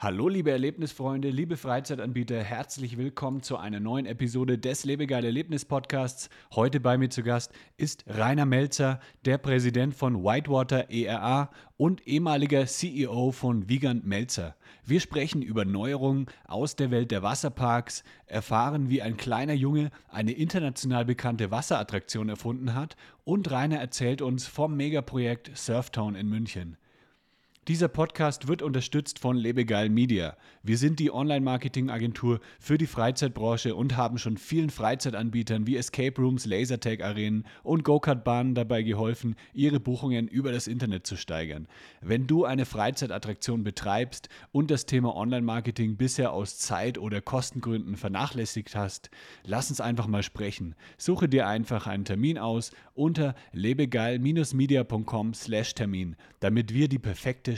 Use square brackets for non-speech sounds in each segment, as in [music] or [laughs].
Hallo liebe Erlebnisfreunde, liebe Freizeitanbieter, herzlich willkommen zu einer neuen Episode des Lebegeil Erlebnis Podcasts. Heute bei mir zu Gast ist Rainer Melzer, der Präsident von Whitewater ERA und ehemaliger CEO von Wiegand Melzer. Wir sprechen über Neuerungen aus der Welt der Wasserparks, erfahren, wie ein kleiner Junge eine international bekannte Wasserattraktion erfunden hat und Rainer erzählt uns vom Megaprojekt Surftown in München. Dieser Podcast wird unterstützt von Lebegeil Media. Wir sind die Online-Marketing-Agentur für die Freizeitbranche und haben schon vielen Freizeitanbietern wie Escape Rooms, Lasertag-Arenen und Go-Kart-Bahnen dabei geholfen, ihre Buchungen über das Internet zu steigern. Wenn du eine Freizeitattraktion betreibst und das Thema Online-Marketing bisher aus Zeit- oder Kostengründen vernachlässigt hast, lass uns einfach mal sprechen. Suche dir einfach einen Termin aus unter lebegeil-media.com/termin, damit wir die perfekte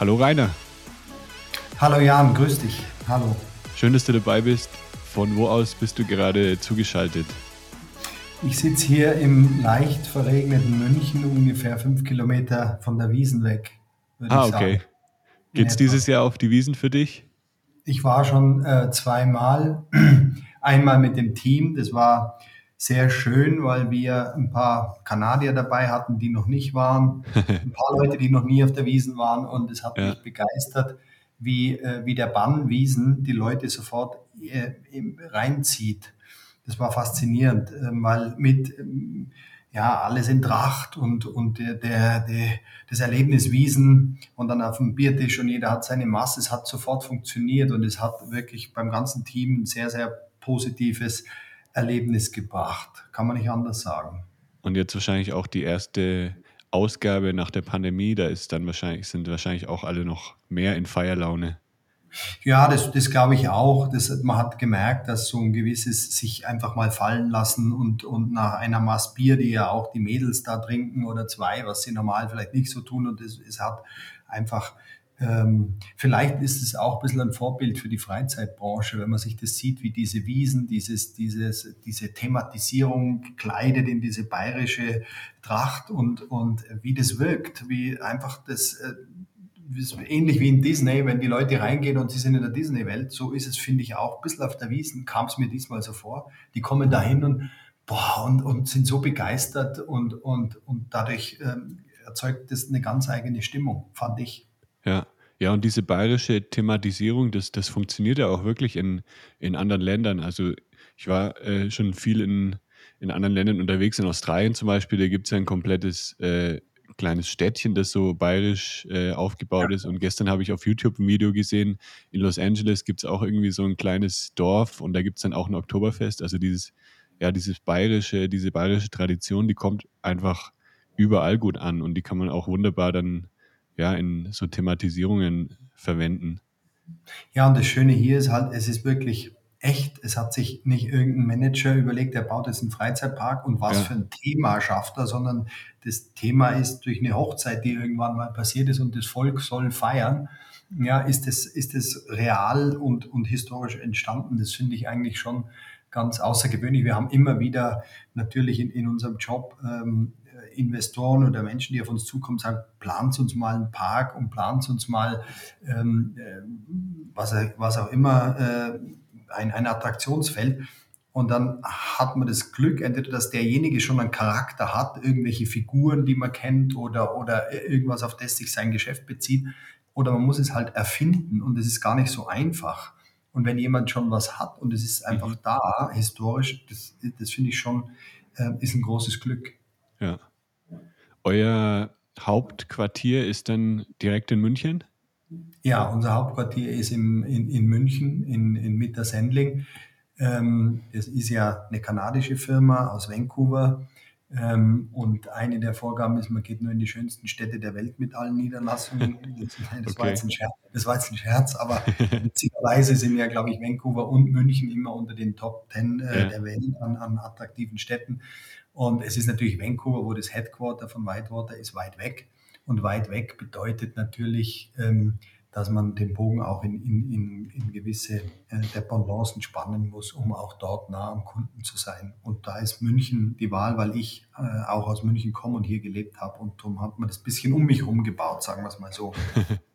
Hallo Rainer. Hallo Jan, grüß dich. Hallo. Schön, dass du dabei bist. Von wo aus bist du gerade zugeschaltet? Ich sitze hier im leicht verregneten München, ungefähr fünf Kilometer von der Wiesen weg. Ah, okay. Geht es dieses Jahr auf die Wiesen für dich? Ich war schon äh, zweimal. [clears throat] Einmal mit dem Team, das war sehr schön, weil wir ein paar Kanadier dabei hatten, die noch nicht waren, [laughs] ein paar Leute, die noch nie auf der Wiesen waren und es hat ja. mich begeistert, wie, äh, wie der Bann Wiesen die Leute sofort äh, reinzieht. Das war faszinierend, äh, weil mit ähm, ja, alles in Tracht und, und der, der, der, das Erlebnis Wiesen und dann auf dem Biertisch und jeder hat seine Masse. Es hat sofort funktioniert und es hat wirklich beim ganzen Team ein sehr, sehr positives Erlebnis gebracht. Kann man nicht anders sagen. Und jetzt wahrscheinlich auch die erste Ausgabe nach der Pandemie, da ist dann wahrscheinlich, sind wahrscheinlich auch alle noch mehr in Feierlaune. Ja, das, das glaube ich auch. Das, man hat gemerkt, dass so ein gewisses sich einfach mal fallen lassen und, und nach einer Maß Bier, die ja auch die Mädels da trinken oder zwei, was sie normal vielleicht nicht so tun und es, es hat einfach ähm, vielleicht ist es auch ein bisschen ein Vorbild für die Freizeitbranche, wenn man sich das sieht, wie diese Wiesen, dieses, dieses, diese Thematisierung gekleidet in diese bayerische Tracht und, und wie das wirkt, wie einfach das, äh, ähnlich wie in Disney, wenn die Leute reingehen und sie sind in der Disney-Welt, so ist es, finde ich, auch ein bisschen auf der Wiesen, kam es mir diesmal so vor. Die kommen dahin und, boah, und, und sind so begeistert und, und, und dadurch ähm, erzeugt das eine ganz eigene Stimmung, fand ich. Ja. Ja, und diese bayerische Thematisierung, das, das funktioniert ja auch wirklich in, in anderen Ländern. Also ich war äh, schon viel in, in anderen Ländern unterwegs, in Australien zum Beispiel, da gibt es ja ein komplettes äh, kleines Städtchen, das so bayerisch äh, aufgebaut ist. Und gestern habe ich auf YouTube ein Video gesehen, in Los Angeles gibt es auch irgendwie so ein kleines Dorf und da gibt es dann auch ein Oktoberfest. Also dieses, ja, dieses bayerische, diese bayerische Tradition, die kommt einfach überall gut an und die kann man auch wunderbar dann ja, in so Thematisierungen verwenden. Ja, und das Schöne hier ist halt, es ist wirklich echt. Es hat sich nicht irgendein Manager überlegt, der baut jetzt einen Freizeitpark und was ja. für ein Thema schafft er, sondern das Thema ist durch eine Hochzeit, die irgendwann mal passiert ist und das Volk soll feiern. Ja, ist es, ist real und, und historisch entstanden? Das finde ich eigentlich schon ganz außergewöhnlich. Wir haben immer wieder natürlich in, in unserem Job ähm, Investoren oder Menschen, die auf uns zukommen, sagen, plant uns mal einen Park und plant uns mal ähm, äh, was, was auch immer, äh, ein, ein Attraktionsfeld. Und dann hat man das Glück, entweder dass derjenige schon einen Charakter hat, irgendwelche Figuren, die man kennt oder, oder irgendwas, auf das sich sein Geschäft bezieht, oder man muss es halt erfinden und es ist gar nicht so einfach. Und wenn jemand schon was hat und es ist einfach mhm. da, historisch, das, das finde ich schon, äh, ist ein großes Glück. Ja. Euer Hauptquartier ist dann direkt in München? Ja, unser Hauptquartier ist im, in, in München, in, in Mittersendling. Ähm, es ist ja eine kanadische Firma aus Vancouver. Ähm, und eine der Vorgaben ist, man geht nur in die schönsten Städte der Welt mit allen Niederlassungen. [laughs] Das, war, jetzt ein Scherz, das war jetzt ein Scherz, aber [laughs] witzigerweise sind ja, glaube ich, Vancouver und München immer unter den Top Ten äh, ja. der Welt an, an attraktiven Städten. Und es ist natürlich Vancouver, wo das Headquarter von Whitewater ist, weit weg. Und weit weg bedeutet natürlich, ähm, dass man den Bogen auch in, in, in, gewisse äh, Dependancen spannen muss, um auch dort nah am Kunden zu sein. Und da ist München die Wahl, weil ich äh, auch aus München komme und hier gelebt habe. Und darum hat man das bisschen um mich herum gebaut, sagen wir es mal so. [laughs]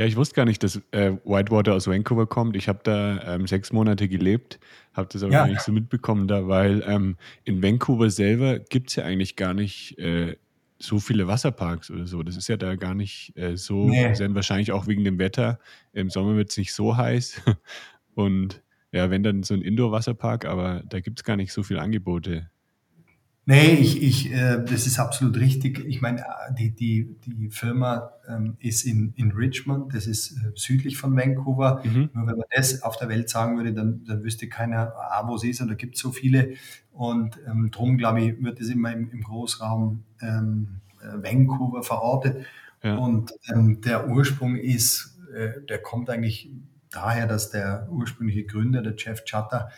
Ja, ich wusste gar nicht, dass äh, Whitewater aus Vancouver kommt. Ich habe da ähm, sechs Monate gelebt, habe das aber ja. gar nicht so mitbekommen da, weil ähm, in Vancouver selber gibt es ja eigentlich gar nicht äh, so viele Wasserparks oder so. Das ist ja da gar nicht äh, so. Nee. Sind wahrscheinlich auch wegen dem Wetter. Im Sommer wird es nicht so heiß. [laughs] Und ja, wenn dann so ein Indoor-Wasserpark, aber da gibt es gar nicht so viele Angebote. Nee, ich, ich, äh, das ist absolut richtig. Ich meine, die, die, die Firma ähm, ist in, in Richmond, das ist äh, südlich von Vancouver. Mhm. Nur wenn man das auf der Welt sagen würde, dann, dann wüsste keiner, ah, wo sie ist. Und da gibt es so viele. Und ähm, drum, glaube ich, wird es immer im, im Großraum ähm, äh, Vancouver verortet. Ja. Und ähm, der Ursprung ist, äh, der kommt eigentlich daher, dass der ursprüngliche Gründer, der Jeff Chatter,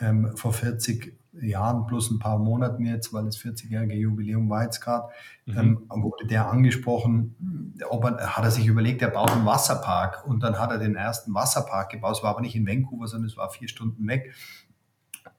ähm, vor 40 Jahren plus ein paar Monaten jetzt, weil das 40-jährige Jubiläum war jetzt gerade, mhm. ähm, wurde der angesprochen, ob er, hat er sich überlegt, er baut einen Wasserpark und dann hat er den ersten Wasserpark gebaut. Es war aber nicht in Vancouver, sondern es war vier Stunden weg.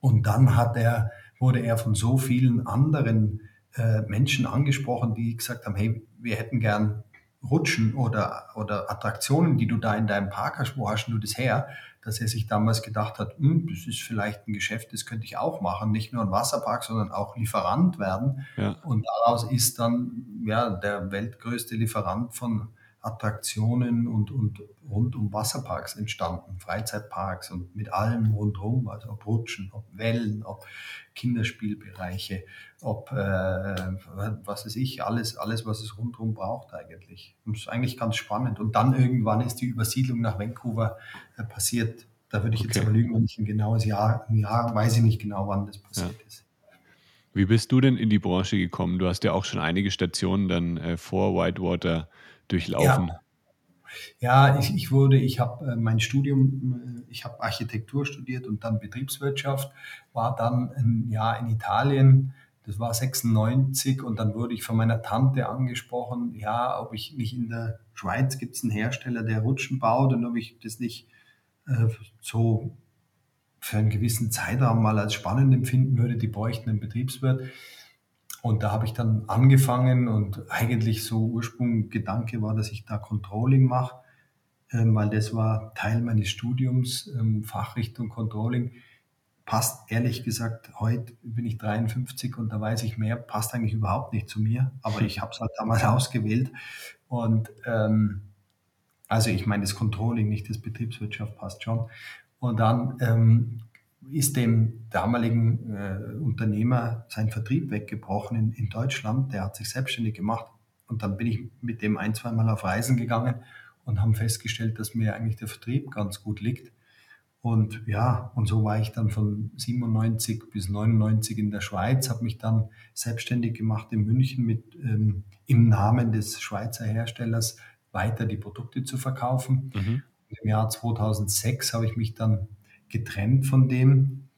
Und dann hat er, wurde er von so vielen anderen äh, Menschen angesprochen, die gesagt haben, hey, wir hätten gern Rutschen oder, oder Attraktionen, die du da in deinem Park hast, wo hast du das her? Dass er sich damals gedacht hat, hm, das ist vielleicht ein Geschäft, das könnte ich auch machen, nicht nur ein Wasserpark, sondern auch Lieferant werden. Ja. Und daraus ist dann ja der weltgrößte Lieferant von Attraktionen und, und rund um Wasserparks entstanden, Freizeitparks und mit allem rundherum, also ob Rutschen, ob Wellen, ob Kinderspielbereiche, ob, äh, was weiß ich, alles, alles, was es rundherum braucht eigentlich. Und das ist eigentlich ganz spannend. Und dann irgendwann ist die Übersiedlung nach Vancouver äh, passiert. Da würde ich okay. jetzt aber lügen, wenn ich ein genaues Jahr, ein Jahr, weiß ich nicht genau, wann das passiert ja. ist. Wie bist du denn in die Branche gekommen? Du hast ja auch schon einige Stationen dann äh, vor Whitewater durchlaufen? Ja. Ja, ich, ich wurde, ich habe äh, mein Studium, äh, ich habe Architektur studiert und dann Betriebswirtschaft, war dann ein Jahr in Italien, das war 96 und dann wurde ich von meiner Tante angesprochen, ja, ob ich nicht in der Schweiz gibt es einen Hersteller, der Rutschen baut und ob ich das nicht äh, so für einen gewissen Zeitraum mal als spannend empfinden würde, die bräuchten einen Betriebswirt. Und da habe ich dann angefangen und eigentlich so Ursprung Gedanke war, dass ich da Controlling mache, ähm, weil das war Teil meines Studiums, ähm, Fachrichtung Controlling. Passt ehrlich gesagt, heute bin ich 53 und da weiß ich mehr, passt eigentlich überhaupt nicht zu mir, aber [laughs] ich habe es halt damals ausgewählt. Und ähm, also ich meine, das Controlling, nicht das Betriebswirtschaft passt schon. Und dann ähm, ist dem damaligen äh, Unternehmer sein Vertrieb weggebrochen in, in Deutschland. Der hat sich selbstständig gemacht. Und dann bin ich mit dem ein, zwei Mal auf Reisen gegangen und haben festgestellt, dass mir eigentlich der Vertrieb ganz gut liegt. Und ja, und so war ich dann von 97 bis 99 in der Schweiz, habe mich dann selbstständig gemacht in München mit ähm, im Namen des Schweizer Herstellers weiter die Produkte zu verkaufen. Mhm. Im Jahr 2006 habe ich mich dann getrennt von dem.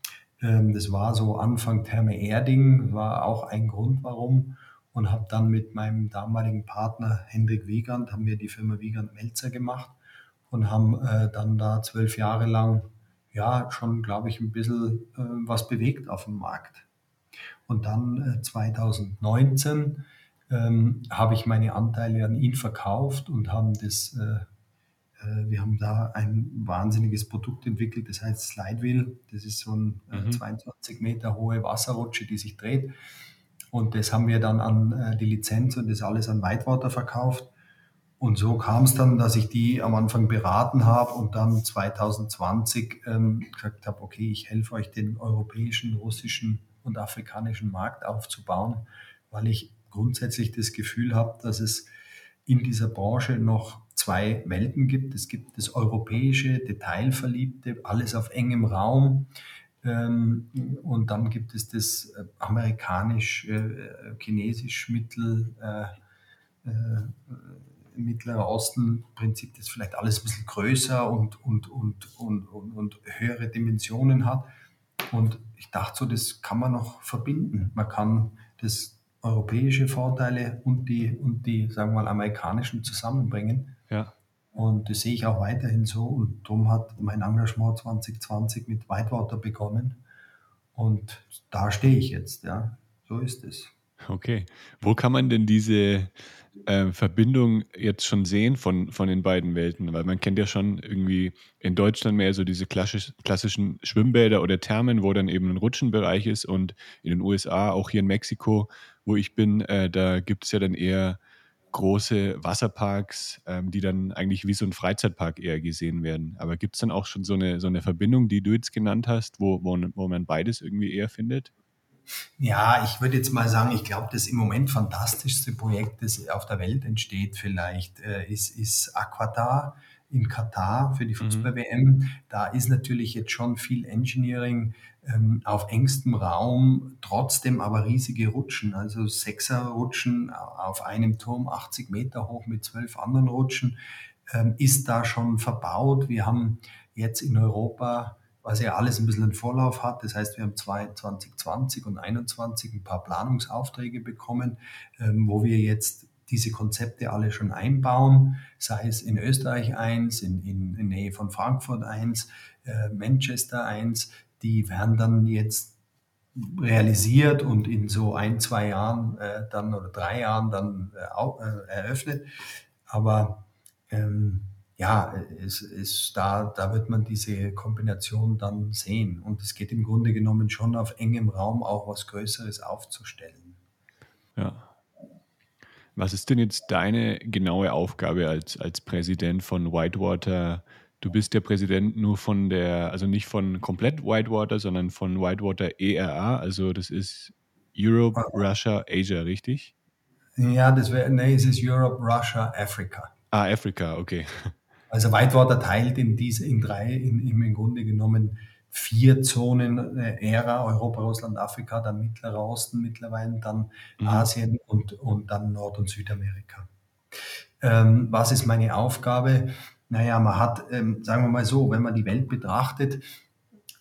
Ähm, das war so Anfang Therme Erding, war auch ein Grund, warum. Und habe dann mit meinem damaligen Partner Hendrik Wiegand, haben wir die Firma Wiegand Melzer gemacht und haben äh, dann da zwölf Jahre lang, ja, schon, glaube ich, ein bisschen äh, was bewegt auf dem Markt. Und dann äh, 2019 ähm, habe ich meine Anteile an ihn verkauft und haben das äh, äh, wir haben da ein wahnsinniges Produkt entwickelt, das heißt Slidewheel. Das ist so eine äh, mhm. 22 Meter hohe Wasserrutsche, die sich dreht. Und das haben wir dann an äh, die Lizenz und das alles an Whitewater verkauft. Und so kam es dann, dass ich die am Anfang beraten habe und dann 2020 ähm, gesagt habe, okay, ich helfe euch, den europäischen, russischen und afrikanischen Markt aufzubauen, weil ich grundsätzlich das Gefühl habe, dass es in dieser Branche noch zwei Welten gibt. Es gibt das europäische, detailverliebte, alles auf engem Raum. Ähm, und dann gibt es das äh, amerikanisch, äh, chinesisch, mittel, äh, Mittlerer Osten Prinzip, das vielleicht alles ein bisschen größer und, und, und, und, und, und höhere Dimensionen hat. Und ich dachte so, das kann man noch verbinden. Man kann das europäische Vorteile und die, und die, sagen wir mal, amerikanischen zusammenbringen. Ja. Und das sehe ich auch weiterhin so. Und darum hat mein Engagement 2020 mit Whitewater begonnen. Und da stehe ich jetzt, ja. So ist es. Okay. Wo kann man denn diese äh, Verbindung jetzt schon sehen von, von den beiden Welten? Weil man kennt ja schon irgendwie in Deutschland mehr so diese klassisch, klassischen Schwimmbäder oder Thermen, wo dann eben ein Rutschenbereich ist und in den USA, auch hier in Mexiko, wo ich bin, äh, da gibt es ja dann eher große Wasserparks, ähm, die dann eigentlich wie so ein Freizeitpark eher gesehen werden. Aber gibt es dann auch schon so eine, so eine Verbindung, die du jetzt genannt hast, wo, wo, wo man beides irgendwie eher findet? Ja, ich würde jetzt mal sagen, ich glaube, das im Moment fantastischste Projekt, das auf der Welt entsteht, vielleicht, äh, ist, ist Aquatar in Katar für die. Fußball-WM. Mhm. Da ist natürlich jetzt schon viel Engineering ähm, auf engstem Raum, trotzdem aber riesige Rutschen, also Sechser-Rutschen auf einem Turm, 80 Meter hoch mit zwölf anderen Rutschen, ähm, ist da schon verbaut. Wir haben jetzt in Europa was ja alles ein bisschen einen Vorlauf hat. Das heißt, wir haben 2020 und 2021 ein paar Planungsaufträge bekommen, ähm, wo wir jetzt diese Konzepte alle schon einbauen, sei es in Österreich eins, in, in, in Nähe von Frankfurt eins, äh, Manchester eins, die werden dann jetzt realisiert und in so ein, zwei Jahren äh, dann oder drei Jahren dann äh, äh eröffnet. Aber ähm, ja, es ist da, da wird man diese Kombination dann sehen. Und es geht im Grunde genommen schon auf engem Raum auch was Größeres aufzustellen. Ja. Was ist denn jetzt deine genaue Aufgabe als, als Präsident von Whitewater? Du bist der Präsident nur von der, also nicht von komplett Whitewater, sondern von Whitewater ERA, also das ist Europe, ah. Russia, Asia, richtig? Ja, das wäre, nee, es ist Europe, Russia, Africa. Ah, Afrika, okay. [laughs] Also Whitewater teilt in diese, in drei, in, im Grunde genommen vier Zonen äh, Ära, Europa, Russland, Afrika, dann Mittlerer Osten mittlerweile, dann mhm. Asien und, und dann Nord- und Südamerika. Ähm, was ist meine Aufgabe? Naja, man hat, ähm, sagen wir mal so, wenn man die Welt betrachtet,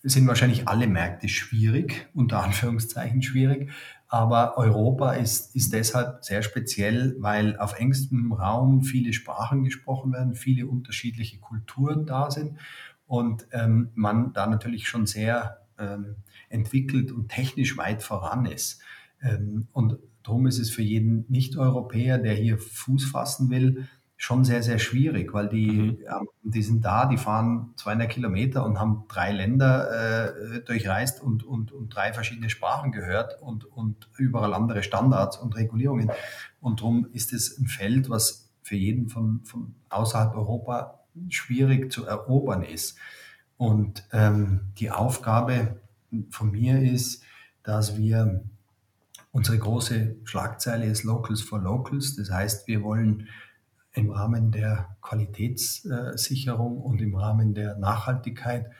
sind wahrscheinlich alle Märkte schwierig, unter Anführungszeichen schwierig. Aber Europa ist, ist deshalb sehr speziell, weil auf engstem Raum viele Sprachen gesprochen werden, viele unterschiedliche Kulturen da sind und ähm, man da natürlich schon sehr ähm, entwickelt und technisch weit voran ist. Ähm, und darum ist es für jeden Nicht-Europäer, der hier Fuß fassen will, schon sehr, sehr schwierig, weil die, mhm. ähm, die sind da, die fahren 200 Kilometer und haben drei Länder äh, durchreist und, und, und drei verschiedene Sprachen gehört und, und überall andere Standards und Regulierungen. Und darum ist es ein Feld, was für jeden von, von außerhalb Europa schwierig zu erobern ist. Und ähm, die Aufgabe von mir ist, dass wir unsere große Schlagzeile ist Locals for Locals. Das heißt, wir wollen im Rahmen der Qualitätssicherung und im Rahmen der Nachhaltigkeit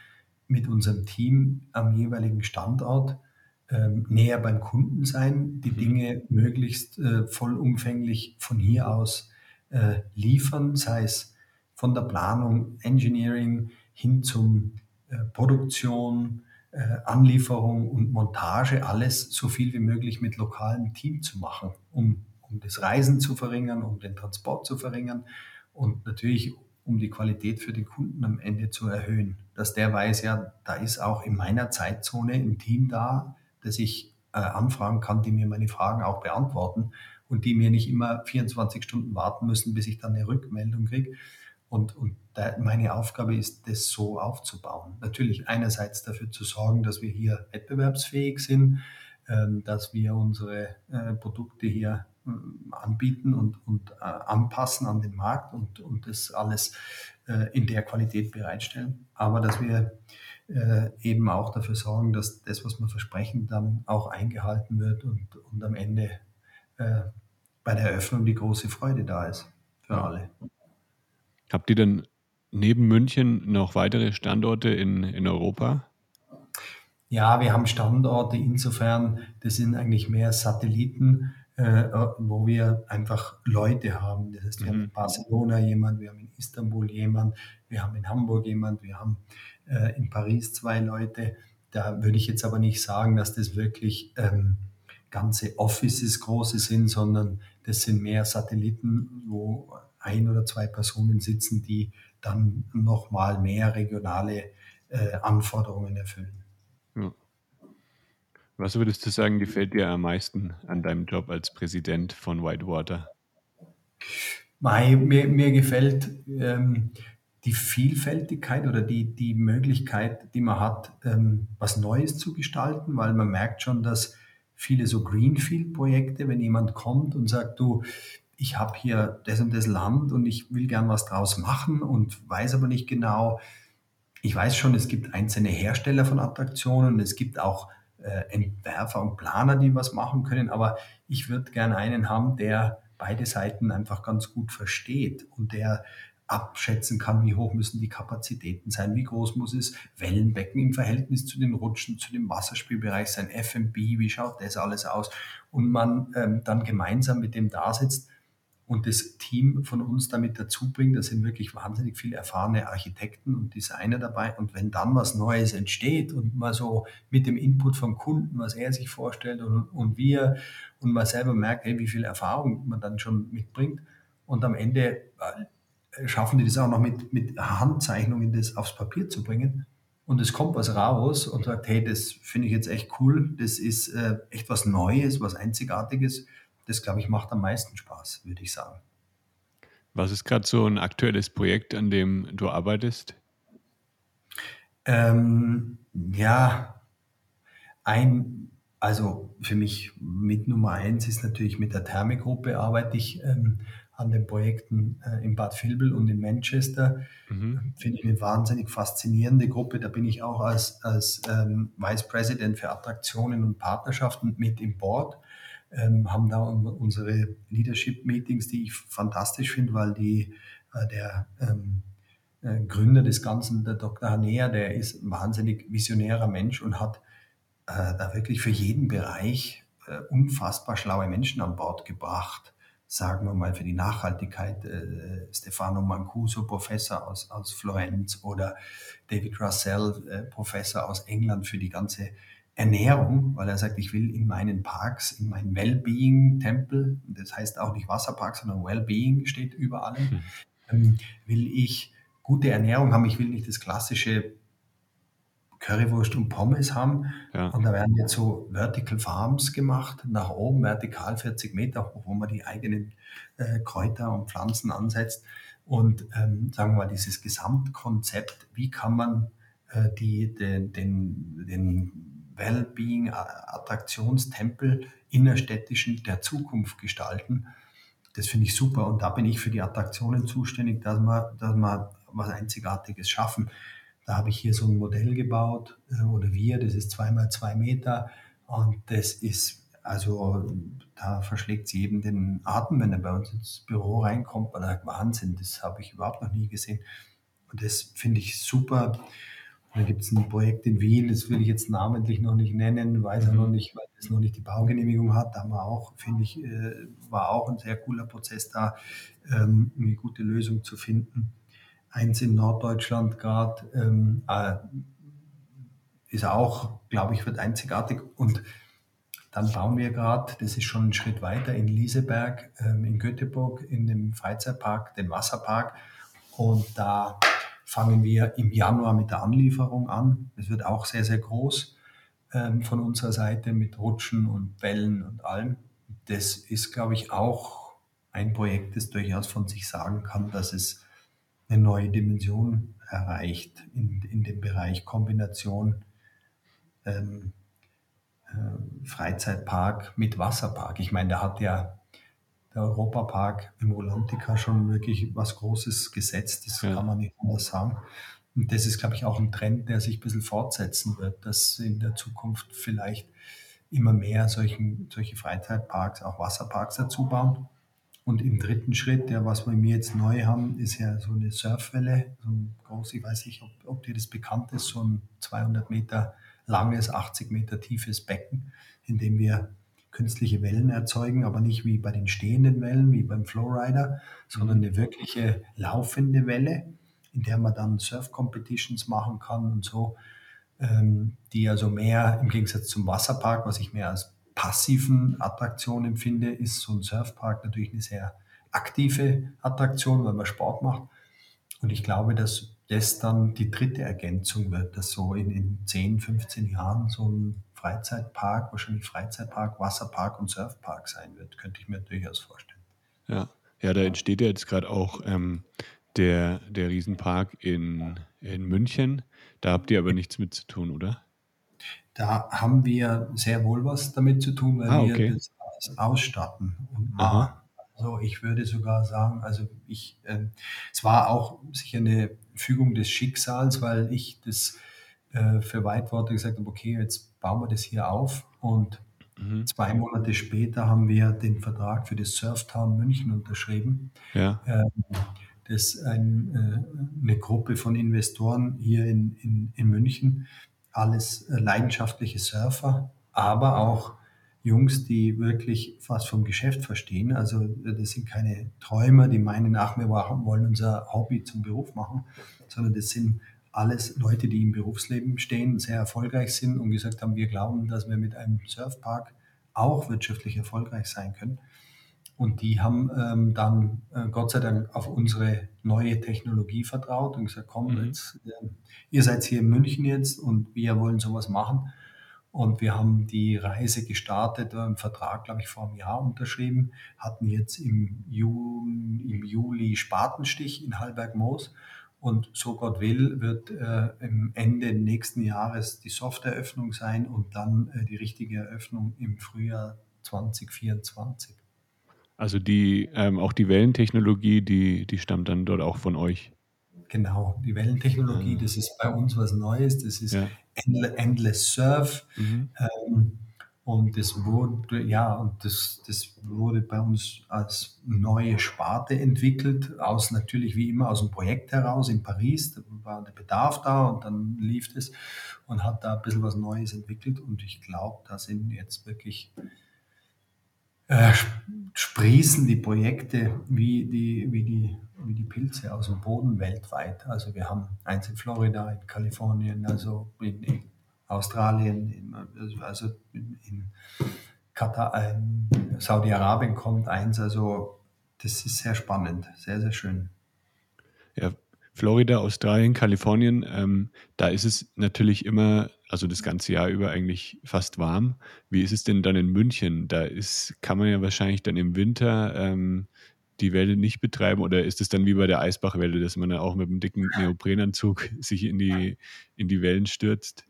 mit unserem Team am jeweiligen Standort ähm, näher beim Kunden sein, die mhm. Dinge möglichst äh, vollumfänglich von hier aus äh, liefern, sei es von der Planung, Engineering hin zum äh, Produktion, Anlieferung und Montage, alles so viel wie möglich mit lokalem Team zu machen, um um das Reisen zu verringern, um den Transport zu verringern und natürlich um die Qualität für den Kunden am Ende zu erhöhen. Dass der weiß, ja, da ist auch in meiner Zeitzone ein Team da, das ich äh, anfragen kann, die mir meine Fragen auch beantworten und die mir nicht immer 24 Stunden warten müssen, bis ich dann eine Rückmeldung kriege. Und, und da, meine Aufgabe ist, das so aufzubauen. Natürlich einerseits dafür zu sorgen, dass wir hier wettbewerbsfähig sind, ähm, dass wir unsere äh, Produkte hier anbieten und, und äh, anpassen an den Markt und, und das alles äh, in der Qualität bereitstellen. Aber dass wir äh, eben auch dafür sorgen, dass das, was wir versprechen, dann auch eingehalten wird und, und am Ende äh, bei der Eröffnung die große Freude da ist für alle. Habt ihr denn neben München noch weitere Standorte in, in Europa? Ja, wir haben Standorte insofern, das sind eigentlich mehr Satelliten, äh, wo wir einfach Leute haben. Das heißt, wir mhm. haben in Barcelona jemand, wir haben in Istanbul jemand, wir haben in Hamburg jemand, wir haben äh, in Paris zwei Leute. Da würde ich jetzt aber nicht sagen, dass das wirklich ähm, ganze Offices große sind, sondern das sind mehr Satelliten, wo ein oder zwei Personen sitzen, die dann nochmal mehr regionale äh, Anforderungen erfüllen. Was würdest du sagen, gefällt dir am meisten an deinem Job als Präsident von Whitewater? Mir, mir gefällt ähm, die Vielfältigkeit oder die, die Möglichkeit, die man hat, ähm, was Neues zu gestalten, weil man merkt schon, dass viele so Greenfield-Projekte, wenn jemand kommt und sagt, du, ich habe hier das und das Land und ich will gern was draus machen und weiß aber nicht genau. Ich weiß schon, es gibt einzelne Hersteller von Attraktionen, es gibt auch äh, Entwerfer und Planer, die was machen können, aber ich würde gern einen haben, der beide Seiten einfach ganz gut versteht und der abschätzen kann, wie hoch müssen die Kapazitäten sein, wie groß muss es Wellenbecken im Verhältnis zu den Rutschen, zu dem Wasserspielbereich sein, FMB, wie schaut das alles aus? Und man ähm, dann gemeinsam mit dem da sitzt und das Team von uns damit dazu bringt. Da sind wirklich wahnsinnig viele erfahrene Architekten und Designer dabei. Und wenn dann was Neues entsteht und man so mit dem Input vom Kunden, was er sich vorstellt und, und wir und man selber merkt, hey, wie viel Erfahrung man dann schon mitbringt und am Ende äh, schaffen die das auch noch mit, mit Handzeichnungen das aufs Papier zu bringen. Und es kommt was raus und sagt, hey, das finde ich jetzt echt cool, das ist äh, echt was Neues, was Einzigartiges das, glaube ich, macht am meisten Spaß, würde ich sagen. Was ist gerade so ein aktuelles Projekt, an dem du arbeitest? Ähm, ja, ein, also für mich mit Nummer eins ist natürlich mit der Thermegruppe arbeite ich ähm, an den Projekten äh, in Bad Vilbel und in Manchester. Mhm. Finde ich eine wahnsinnig faszinierende Gruppe. Da bin ich auch als, als ähm, Vice President für Attraktionen und Partnerschaften mit im Board ähm, haben da unsere Leadership-Meetings, die ich fantastisch finde, weil die, äh, der ähm, äh, Gründer des Ganzen, der Dr. Hanea, der ist ein wahnsinnig visionärer Mensch und hat äh, da wirklich für jeden Bereich äh, unfassbar schlaue Menschen an Bord gebracht. Sagen wir mal für die Nachhaltigkeit äh, Stefano Mancuso, Professor aus, aus Florenz oder David Russell, äh, Professor aus England für die ganze Ernährung, weil er sagt, ich will in meinen Parks, in meinen Wellbeing-Tempel, das heißt auch nicht Wasserpark, sondern Wellbeing steht überall, mhm. ähm, will ich gute Ernährung haben. Ich will nicht das klassische Currywurst und Pommes haben. Ja. Und da werden jetzt so Vertical Farms gemacht, nach oben, vertikal 40 Meter wo man die eigenen äh, Kräuter und Pflanzen ansetzt. Und ähm, sagen wir mal, dieses Gesamtkonzept, wie kann man äh, die, den, den, den Wellbeing, Attraktionstempel innerstädtischen der Zukunft gestalten. Das finde ich super und da bin ich für die Attraktionen zuständig, dass wir, dass wir was Einzigartiges schaffen. Da habe ich hier so ein Modell gebaut äh, oder wir, das ist zweimal zwei Meter und das ist, also da verschlägt es jedem den Atem, wenn er bei uns ins Büro reinkommt, weil er sagt, Wahnsinn, das habe ich überhaupt noch nie gesehen. Und das finde ich super. Da gibt es ein Projekt in Wien, das will ich jetzt namentlich noch nicht nennen, weiß er noch mhm. nicht, weil es noch nicht die Baugenehmigung hat. Da haben wir auch, finde ich, äh, war auch ein sehr cooler Prozess da, ähm, eine gute Lösung zu finden. Eins in Norddeutschland gerade ähm, äh, ist auch, glaube ich, wird einzigartig. Und dann bauen wir gerade, das ist schon ein Schritt weiter, in Lieseberg, ähm, in Göteborg, in dem Freizeitpark, den Wasserpark. Und da fangen wir im Januar mit der Anlieferung an. Es wird auch sehr, sehr groß ähm, von unserer Seite mit Rutschen und Wellen und allem. Das ist, glaube ich, auch ein Projekt, das durchaus von sich sagen kann, dass es eine neue Dimension erreicht in, in dem Bereich Kombination ähm, äh, Freizeitpark mit Wasserpark. Ich meine, da hat ja der Europapark im Rolantica schon wirklich was Großes gesetzt. Das ja. kann man nicht anders sagen. Und das ist, glaube ich, auch ein Trend, der sich ein bisschen fortsetzen wird, dass in der Zukunft vielleicht immer mehr solchen, solche Freizeitparks, auch Wasserparks dazu bauen. Und im dritten Schritt, der was wir mir jetzt neu haben, ist ja so eine Surfwelle, so ein groß, ich weiß nicht, ob, ob dir das bekannt ist, so ein 200 Meter langes, 80 Meter tiefes Becken, in dem wir künstliche Wellen erzeugen, aber nicht wie bei den stehenden Wellen, wie beim Flowrider, sondern eine wirkliche laufende Welle, in der man dann Surf-Competitions machen kann und so, ähm, die also mehr im Gegensatz zum Wasserpark, was ich mehr als passiven Attraktion empfinde, ist so ein Surfpark natürlich eine sehr aktive Attraktion, weil man Sport macht. Und ich glaube, dass das dann die dritte Ergänzung wird, dass so in, in 10, 15 Jahren so ein Freizeitpark, wahrscheinlich Freizeitpark, Wasserpark und Surfpark sein wird, könnte ich mir durchaus vorstellen. Ja, ja da entsteht ja jetzt gerade auch ähm, der, der Riesenpark in, in München. Da habt ihr aber nichts mit zu tun, oder? Da haben wir sehr wohl was damit zu tun, weil ah, okay. wir das ausstatten und machen. Also ich würde sogar sagen, also ich, äh, es war auch sicher eine Fügung des Schicksals, weil ich das äh, für Whitewater gesagt habe, okay, jetzt bauen wir das hier auf und mhm. zwei Monate später haben wir den Vertrag für das Surftown München unterschrieben. Ja. Ähm, das ein, äh, eine Gruppe von Investoren hier in, in, in München, alles äh, leidenschaftliche Surfer, aber auch Jungs, die wirklich was vom Geschäft verstehen. Also das sind keine Träumer, die meinen, ach, wir wollen unser Hobby zum Beruf machen, sondern das sind alles Leute, die im Berufsleben stehen, sehr erfolgreich sind und gesagt haben, wir glauben, dass wir mit einem Surfpark auch wirtschaftlich erfolgreich sein können. Und die haben ähm, dann äh, Gott sei Dank auf unsere neue Technologie vertraut und gesagt, komm, mhm. jetzt, äh, ihr seid hier in München jetzt und wir wollen sowas machen. Und wir haben die Reise gestartet, einen Vertrag, glaube ich, vor einem Jahr unterschrieben, hatten jetzt im, Juni, im Juli Spatenstich in Hallberg-Moos. Und so Gott will, wird äh, im Ende nächsten Jahres die Softeröffnung sein und dann äh, die richtige Eröffnung im Frühjahr 2024. Also die, ähm, auch die Wellentechnologie, die, die stammt dann dort auch von euch. Genau, die Wellentechnologie, das ist bei uns was Neues, das ist ja. Endless Surf. Mhm. Ähm, und das wurde, ja, und das, das wurde bei uns als neue Sparte entwickelt, aus natürlich wie immer aus dem Projekt heraus in Paris. Da war der Bedarf da und dann lief es und hat da ein bisschen was Neues entwickelt. Und ich glaube, da sind jetzt wirklich äh, sprießen die Projekte wie die, wie, die, wie die Pilze aus dem Boden weltweit. Also wir haben eins in Florida, in Kalifornien, also in, in Australien, also in, Katar, in Saudi-Arabien kommt eins. Also das ist sehr spannend, sehr, sehr schön. Ja, Florida, Australien, Kalifornien, ähm, da ist es natürlich immer, also das ganze Jahr über eigentlich fast warm. Wie ist es denn dann in München? Da ist, kann man ja wahrscheinlich dann im Winter ähm, die Welle nicht betreiben oder ist es dann wie bei der Eisbachwelle, dass man dann auch mit einem dicken Neoprenanzug [laughs] sich in die, in die Wellen stürzt?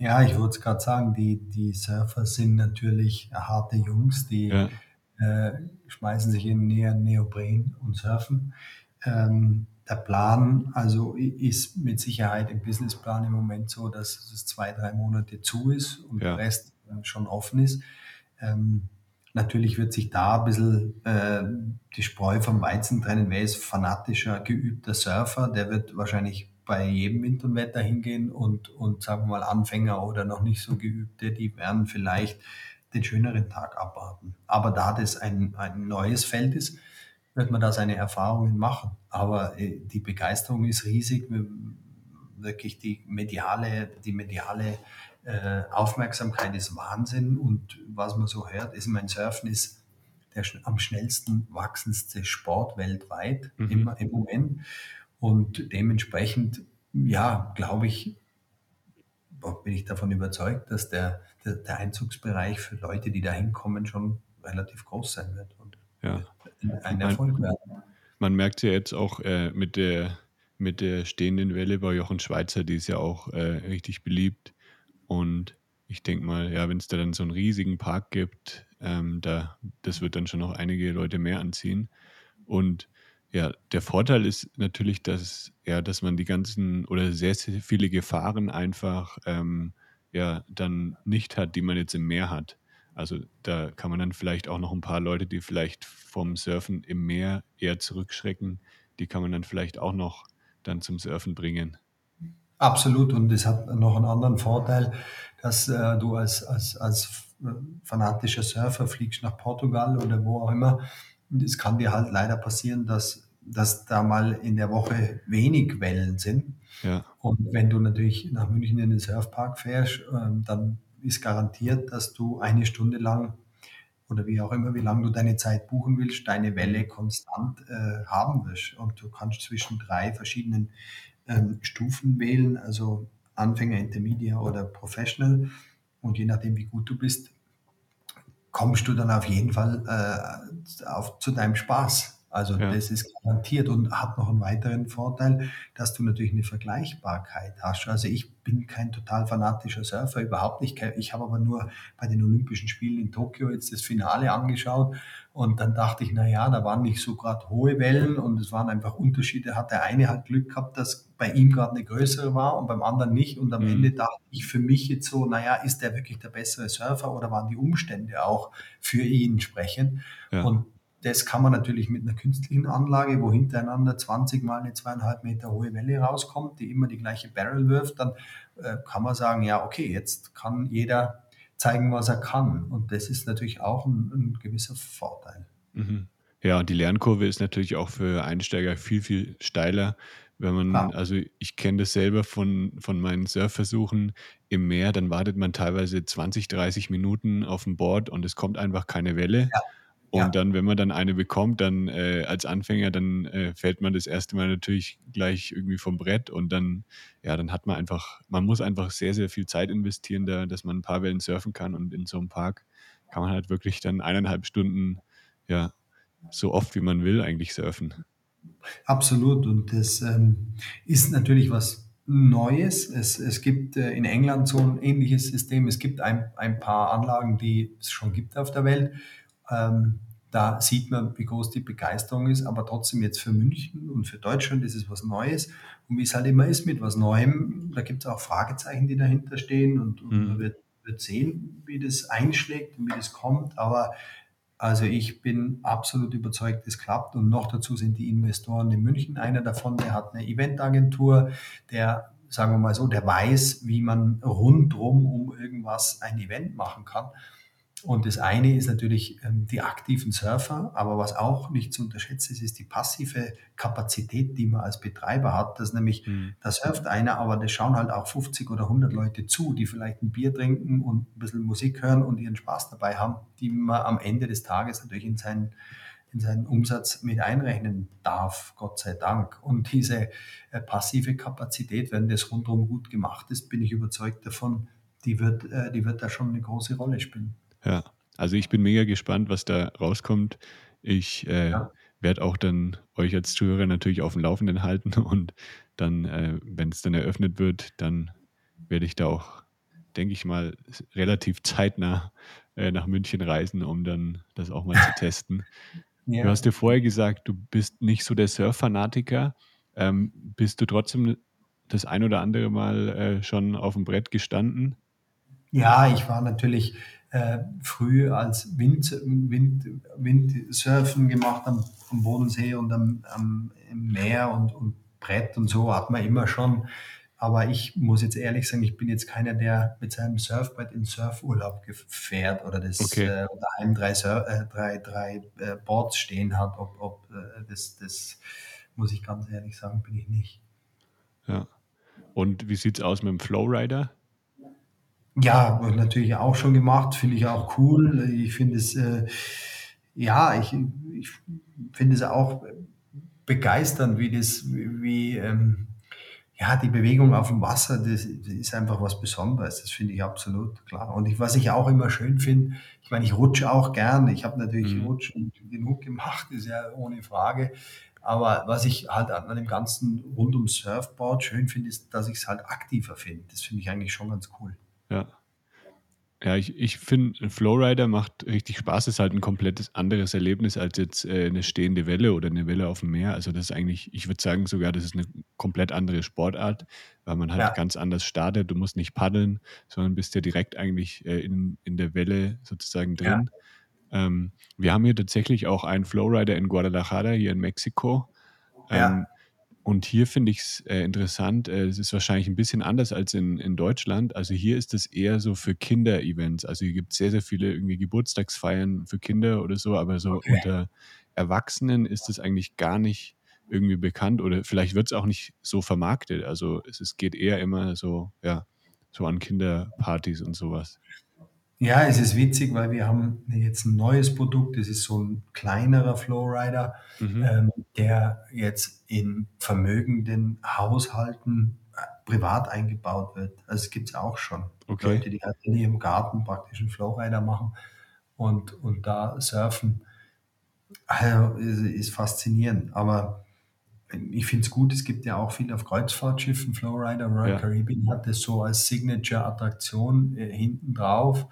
Ja, ich würde es gerade sagen, die, die Surfer sind natürlich harte Jungs, die ja. äh, schmeißen sich in Neopren und surfen. Ähm, der Plan also ist mit Sicherheit im Businessplan im Moment so, dass es zwei, drei Monate zu ist und ja. der Rest schon offen ist. Ähm, natürlich wird sich da ein bisschen äh, die Spreu vom Weizen trennen. Wer ist fanatischer, geübter Surfer? Der wird wahrscheinlich bei jedem Wind und Wetter hingehen und, und sagen wir mal Anfänger oder noch nicht so geübte, die werden vielleicht den schöneren Tag abwarten. Aber da das ein, ein neues Feld ist, wird man da seine Erfahrungen machen. Aber äh, die Begeisterung ist riesig. Wirklich die mediale, die mediale äh, Aufmerksamkeit ist Wahnsinn. Und was man so hört, ist, mein Surfen ist der am schnellsten wachsendste Sport weltweit mhm. im, im Moment. Und dementsprechend, ja, glaube ich, bin ich davon überzeugt, dass der, der, der, Einzugsbereich für Leute, die da hinkommen, schon relativ groß sein wird. Und ja ein Erfolg man, werden. Man merkt ja jetzt auch äh, mit, der, mit der stehenden Welle bei Jochen Schweizer, die ist ja auch äh, richtig beliebt. Und ich denke mal, ja, wenn es da dann so einen riesigen Park gibt, ähm, da, das wird dann schon noch einige Leute mehr anziehen. Und ja, der Vorteil ist natürlich, dass, ja, dass man die ganzen oder sehr, sehr viele Gefahren einfach ähm, ja, dann nicht hat, die man jetzt im Meer hat. Also da kann man dann vielleicht auch noch ein paar Leute, die vielleicht vom Surfen im Meer eher zurückschrecken, die kann man dann vielleicht auch noch dann zum Surfen bringen. Absolut. Und es hat noch einen anderen Vorteil, dass äh, du als, als, als fanatischer Surfer fliegst nach Portugal oder wo auch immer. Und es kann dir halt leider passieren, dass, dass da mal in der Woche wenig Wellen sind. Ja. Und wenn du natürlich nach München in den Surfpark fährst, ähm, dann ist garantiert, dass du eine Stunde lang oder wie auch immer, wie lange du deine Zeit buchen willst, deine Welle konstant äh, haben wirst. Und du kannst zwischen drei verschiedenen ähm, Stufen wählen, also Anfänger, Intermediate oder Professional. Und je nachdem, wie gut du bist, kommst du dann auf jeden Fall äh, auf, zu deinem Spaß. Also ja. das ist garantiert und hat noch einen weiteren Vorteil, dass du natürlich eine Vergleichbarkeit hast. Also ich bin kein total fanatischer Surfer, überhaupt nicht. Ich habe aber nur bei den Olympischen Spielen in Tokio jetzt das Finale angeschaut und dann dachte ich, na ja, da waren nicht so gerade hohe Wellen und es waren einfach Unterschiede. Hat der eine halt Glück gehabt, dass bei ihm gerade eine größere war und beim anderen nicht. Und am mhm. Ende dachte ich für mich jetzt so, naja, ist der wirklich der bessere Surfer oder waren die Umstände auch für ihn entsprechend? Ja. Und das kann man natürlich mit einer künstlichen Anlage, wo hintereinander 20 mal eine zweieinhalb Meter hohe Welle rauskommt, die immer die gleiche Barrel wirft, dann äh, kann man sagen, ja, okay, jetzt kann jeder zeigen, was er kann. Und das ist natürlich auch ein, ein gewisser Vorteil. Mhm. Ja, und die Lernkurve ist natürlich auch für Einsteiger viel, viel steiler. Wenn man, ja. also ich kenne das selber von, von meinen Surfversuchen im Meer, dann wartet man teilweise 20, 30 Minuten auf dem Board und es kommt einfach keine Welle. Ja. Und ja. dann, wenn man dann eine bekommt, dann äh, als Anfänger, dann äh, fällt man das erste Mal natürlich gleich irgendwie vom Brett und dann, ja, dann hat man einfach, man muss einfach sehr, sehr viel Zeit investieren, da, dass man ein paar Wellen surfen kann und in so einem Park kann man halt wirklich dann eineinhalb Stunden, ja, so oft wie man will eigentlich surfen. Absolut und das ähm, ist natürlich was Neues. Es, es gibt äh, in England so ein ähnliches System. Es gibt ein, ein paar Anlagen, die es schon gibt auf der Welt ähm, da sieht man, wie groß die Begeisterung ist, aber trotzdem jetzt für München und für Deutschland ist es was Neues. Und wie es halt immer ist mit was Neuem, da gibt es auch Fragezeichen, die dahinter stehen und, und mhm. man wird, wird sehen, wie das einschlägt und wie das kommt. Aber also ich bin absolut überzeugt, es klappt. Und noch dazu sind die Investoren in München. Einer davon, der hat eine Eventagentur, der, sagen wir mal so, der weiß, wie man rundrum um irgendwas ein Event machen kann. Und das eine ist natürlich ähm, die aktiven Surfer, aber was auch nicht zu unterschätzen ist, ist die passive Kapazität, die man als Betreiber hat. Das nämlich, mhm. da surft einer, aber da schauen halt auch 50 oder 100 Leute zu, die vielleicht ein Bier trinken und ein bisschen Musik hören und ihren Spaß dabei haben, die man am Ende des Tages natürlich in seinen in seinen Umsatz mit einrechnen darf, Gott sei Dank. Und diese äh, passive Kapazität, wenn das rundherum gut gemacht ist, bin ich überzeugt davon, die wird, äh, die wird da schon eine große Rolle spielen. Ja, also ich bin mega gespannt, was da rauskommt. Ich äh, ja. werde auch dann euch als Zuhörer natürlich auf dem Laufenden halten [laughs] und dann, äh, wenn es dann eröffnet wird, dann werde ich da auch, denke ich mal, relativ zeitnah äh, nach München reisen, um dann das auch mal zu [laughs] testen. Ja. Du hast dir vorher gesagt, du bist nicht so der Surf-Fanatiker. Ähm, bist du trotzdem das ein oder andere Mal äh, schon auf dem Brett gestanden? Ja, ich war natürlich äh, früh als Wind, Wind, Windsurfen gemacht am, am Bodensee und am, am, Meer und, und Brett und so hat man immer schon. Aber ich muss jetzt ehrlich sagen, ich bin jetzt keiner, der mit seinem Surfbrett in Surfurlaub fährt oder das okay. äh, daheim drei, Sur äh, drei, drei äh, Boards stehen hat. Ob, ob äh, das, das muss ich ganz ehrlich sagen, bin ich nicht. Ja. Und wie sieht es aus mit dem Flowrider? Ja, natürlich auch schon gemacht, finde ich auch cool. Ich finde es, äh, ja, ich, ich finde es auch begeisternd, wie das, wie, ähm, ja, die Bewegung auf dem Wasser, das, das ist einfach was Besonderes. Das finde ich absolut klar. Und ich, was ich auch immer schön finde, ich meine, ich rutsche auch gern. Ich habe natürlich mhm. Rutschen genug gemacht, ist ja ohne Frage. Aber was ich halt an dem ganzen rund ums Surfboard schön finde, ist, dass ich es halt aktiver finde. Das finde ich eigentlich schon ganz cool. Ja. Ja, ich, ich finde, Flowrider macht richtig Spaß. Ist halt ein komplettes anderes Erlebnis als jetzt äh, eine stehende Welle oder eine Welle auf dem Meer. Also das ist eigentlich, ich würde sagen sogar, das ist eine komplett andere Sportart, weil man halt Ja, ganz anders startet. Du musst nicht paddeln, sondern bist ja direkt eigentlich äh, in, in der Welle sozusagen ja, drin. Ähm, wir haben hier tatsächlich auch einen Flowrider in Guadalajara, hier in Mexiko. Ähm, ja, und hier finde ich es äh, interessant, äh, es ist wahrscheinlich ein bisschen anders als in, in Deutschland. Also hier ist es eher so für Kinder-Events. Also hier gibt es sehr, sehr viele irgendwie Geburtstagsfeiern für Kinder oder so, aber so okay. unter Erwachsenen ist es eigentlich gar nicht irgendwie bekannt oder vielleicht wird es auch nicht so vermarktet. Also es, es geht eher immer so, ja, so an Kinderpartys und sowas. Ja, es ist witzig, weil wir haben jetzt ein neues Produkt. Das ist so ein kleinerer Flowrider, Mhm. ähm, der jetzt in vermögenden Haushalten äh, privat eingebaut wird. Also es gibt es auch schon. Okay. Leute, die halt in ihrem Garten praktisch einen Flowrider machen und, und da surfen. Also, ist, ist faszinierend. Aber ich finde es gut, es gibt ja auch viel auf Kreuzfahrtschiffen. Flowrider Royal Ja. Caribbean hat das so als Signature-Attraktion äh, hinten drauf.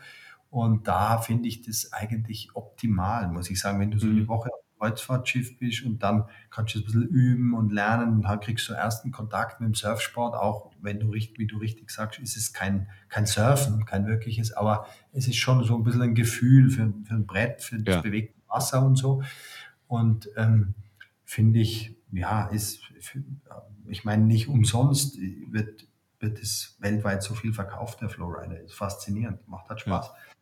Und da finde ich das eigentlich optimal, muss ich sagen. Wenn du so eine Mhm. Woche auf dem Kreuzfahrtschiff bist und dann kannst du ein bisschen üben und lernen und dann kriegst du ersten Kontakt mit dem Surfsport, auch wenn du, richt- wie du richtig sagst, ist es kein, kein Surfen, kein wirkliches, aber es ist schon so ein bisschen ein Gefühl für, für ein Brett, für das Ja. bewegte Wasser und so. Und ähm, finde ich, ja, ist, ich meine, nicht umsonst wird, wird es weltweit so viel verkauft, der Flowrider. Ist faszinierend, macht halt Ja. Spaß. Ist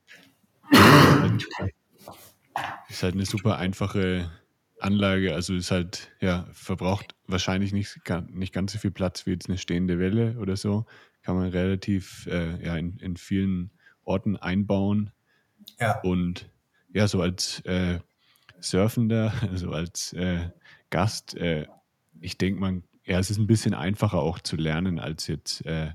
Ist halt eine super einfache Anlage, also ist halt, ja, verbraucht wahrscheinlich nicht, nicht ganz so viel Platz wie jetzt eine stehende Welle oder so. Kann man relativ äh, ja, in, in vielen Orten einbauen. Ja, Und ja, so als äh, Surfender, [laughs] also als äh, Gast, äh, ich denke man, ja, es ist ein bisschen einfacher auch zu lernen als jetzt äh,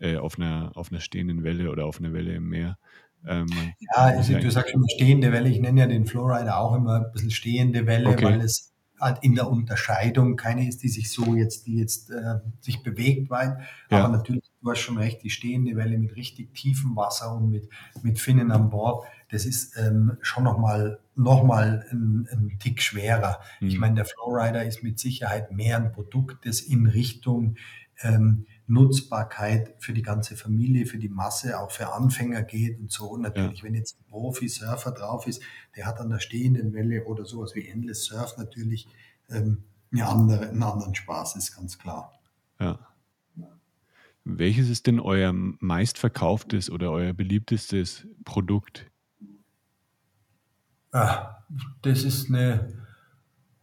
äh, auf einer, auf einer stehenden Welle oder auf einer Welle im Meer. Ähm, ja also du sagst immer stehende Welle. Ich nenne ja den Flowrider auch immer ein bisschen stehende Welle, okay, weil es halt in der Unterscheidung keine ist, die sich so jetzt, die jetzt äh, sich bewegt weit. Aber ja, natürlich, du hast schon recht, die stehende Welle mit richtig tiefem Wasser und mit, mit Finnen an Bord, das ist ähm, schon nochmal noch mal ein, ein Tick schwerer. Ich hm, meine, der Flowrider ist mit Sicherheit mehr ein Produkt, das in Richtung ähm, Nutzbarkeit für die ganze Familie, für die Masse, auch für Anfänger geht und so. Und ja, natürlich, wenn jetzt ein Profi-Surfer drauf ist, der hat an der stehenden Welle oder sowas wie Endless Surf natürlich ähm, eine andere, einen anderen Spaß, ist ganz klar. ja. Welches ist denn euer meistverkauftes oder euer beliebtestes Produkt? Ah, das ist eine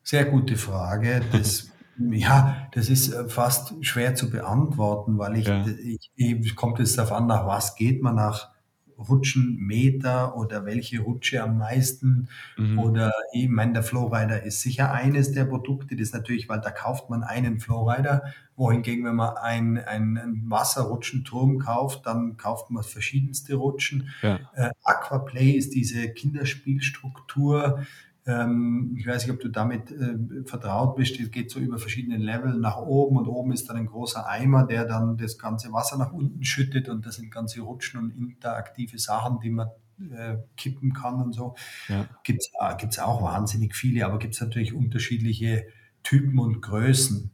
sehr gute Frage. Das, [laughs] ja, das ist äh, fast schwer zu beantworten, weil ich, Ja, ich, ich kommt es darauf an, nach was geht man, nach Rutschenmeter oder welche Rutsche am meisten mhm, oder ich meine, der Flowrider ist sicher eines der Produkte, das natürlich, weil da kauft man einen Flowrider, wohingegen, wenn man ein, einen Wasserrutschenturm kauft, dann kauft man verschiedenste Rutschen. ja, Äh, Aquaplay ist diese Kinderspielstruktur. Ähm, ich weiß nicht, ob du damit äh, vertraut bist. Die geht so über verschiedene Level nach oben und oben ist dann ein großer Eimer, der dann das ganze Wasser nach unten schüttet und das sind ganze Rutschen und interaktive Sachen, die man äh, kippen kann und so. ja, Gibt es äh, auch wahnsinnig viele, aber gibt es natürlich unterschiedliche Typen und Größen.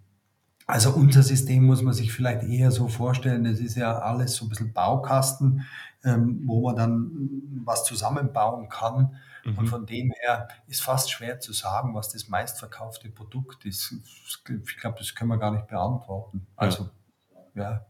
Also unser System muss man sich vielleicht eher so vorstellen, das ist ja alles so ein bisschen Baukasten, ähm, wo man dann mm, was zusammenbauen kann. Und mhm, von dem her ist fast schwer zu sagen, was das meistverkaufte Produkt ist. Ich glaube, das können wir gar nicht beantworten. ja. Also, ja,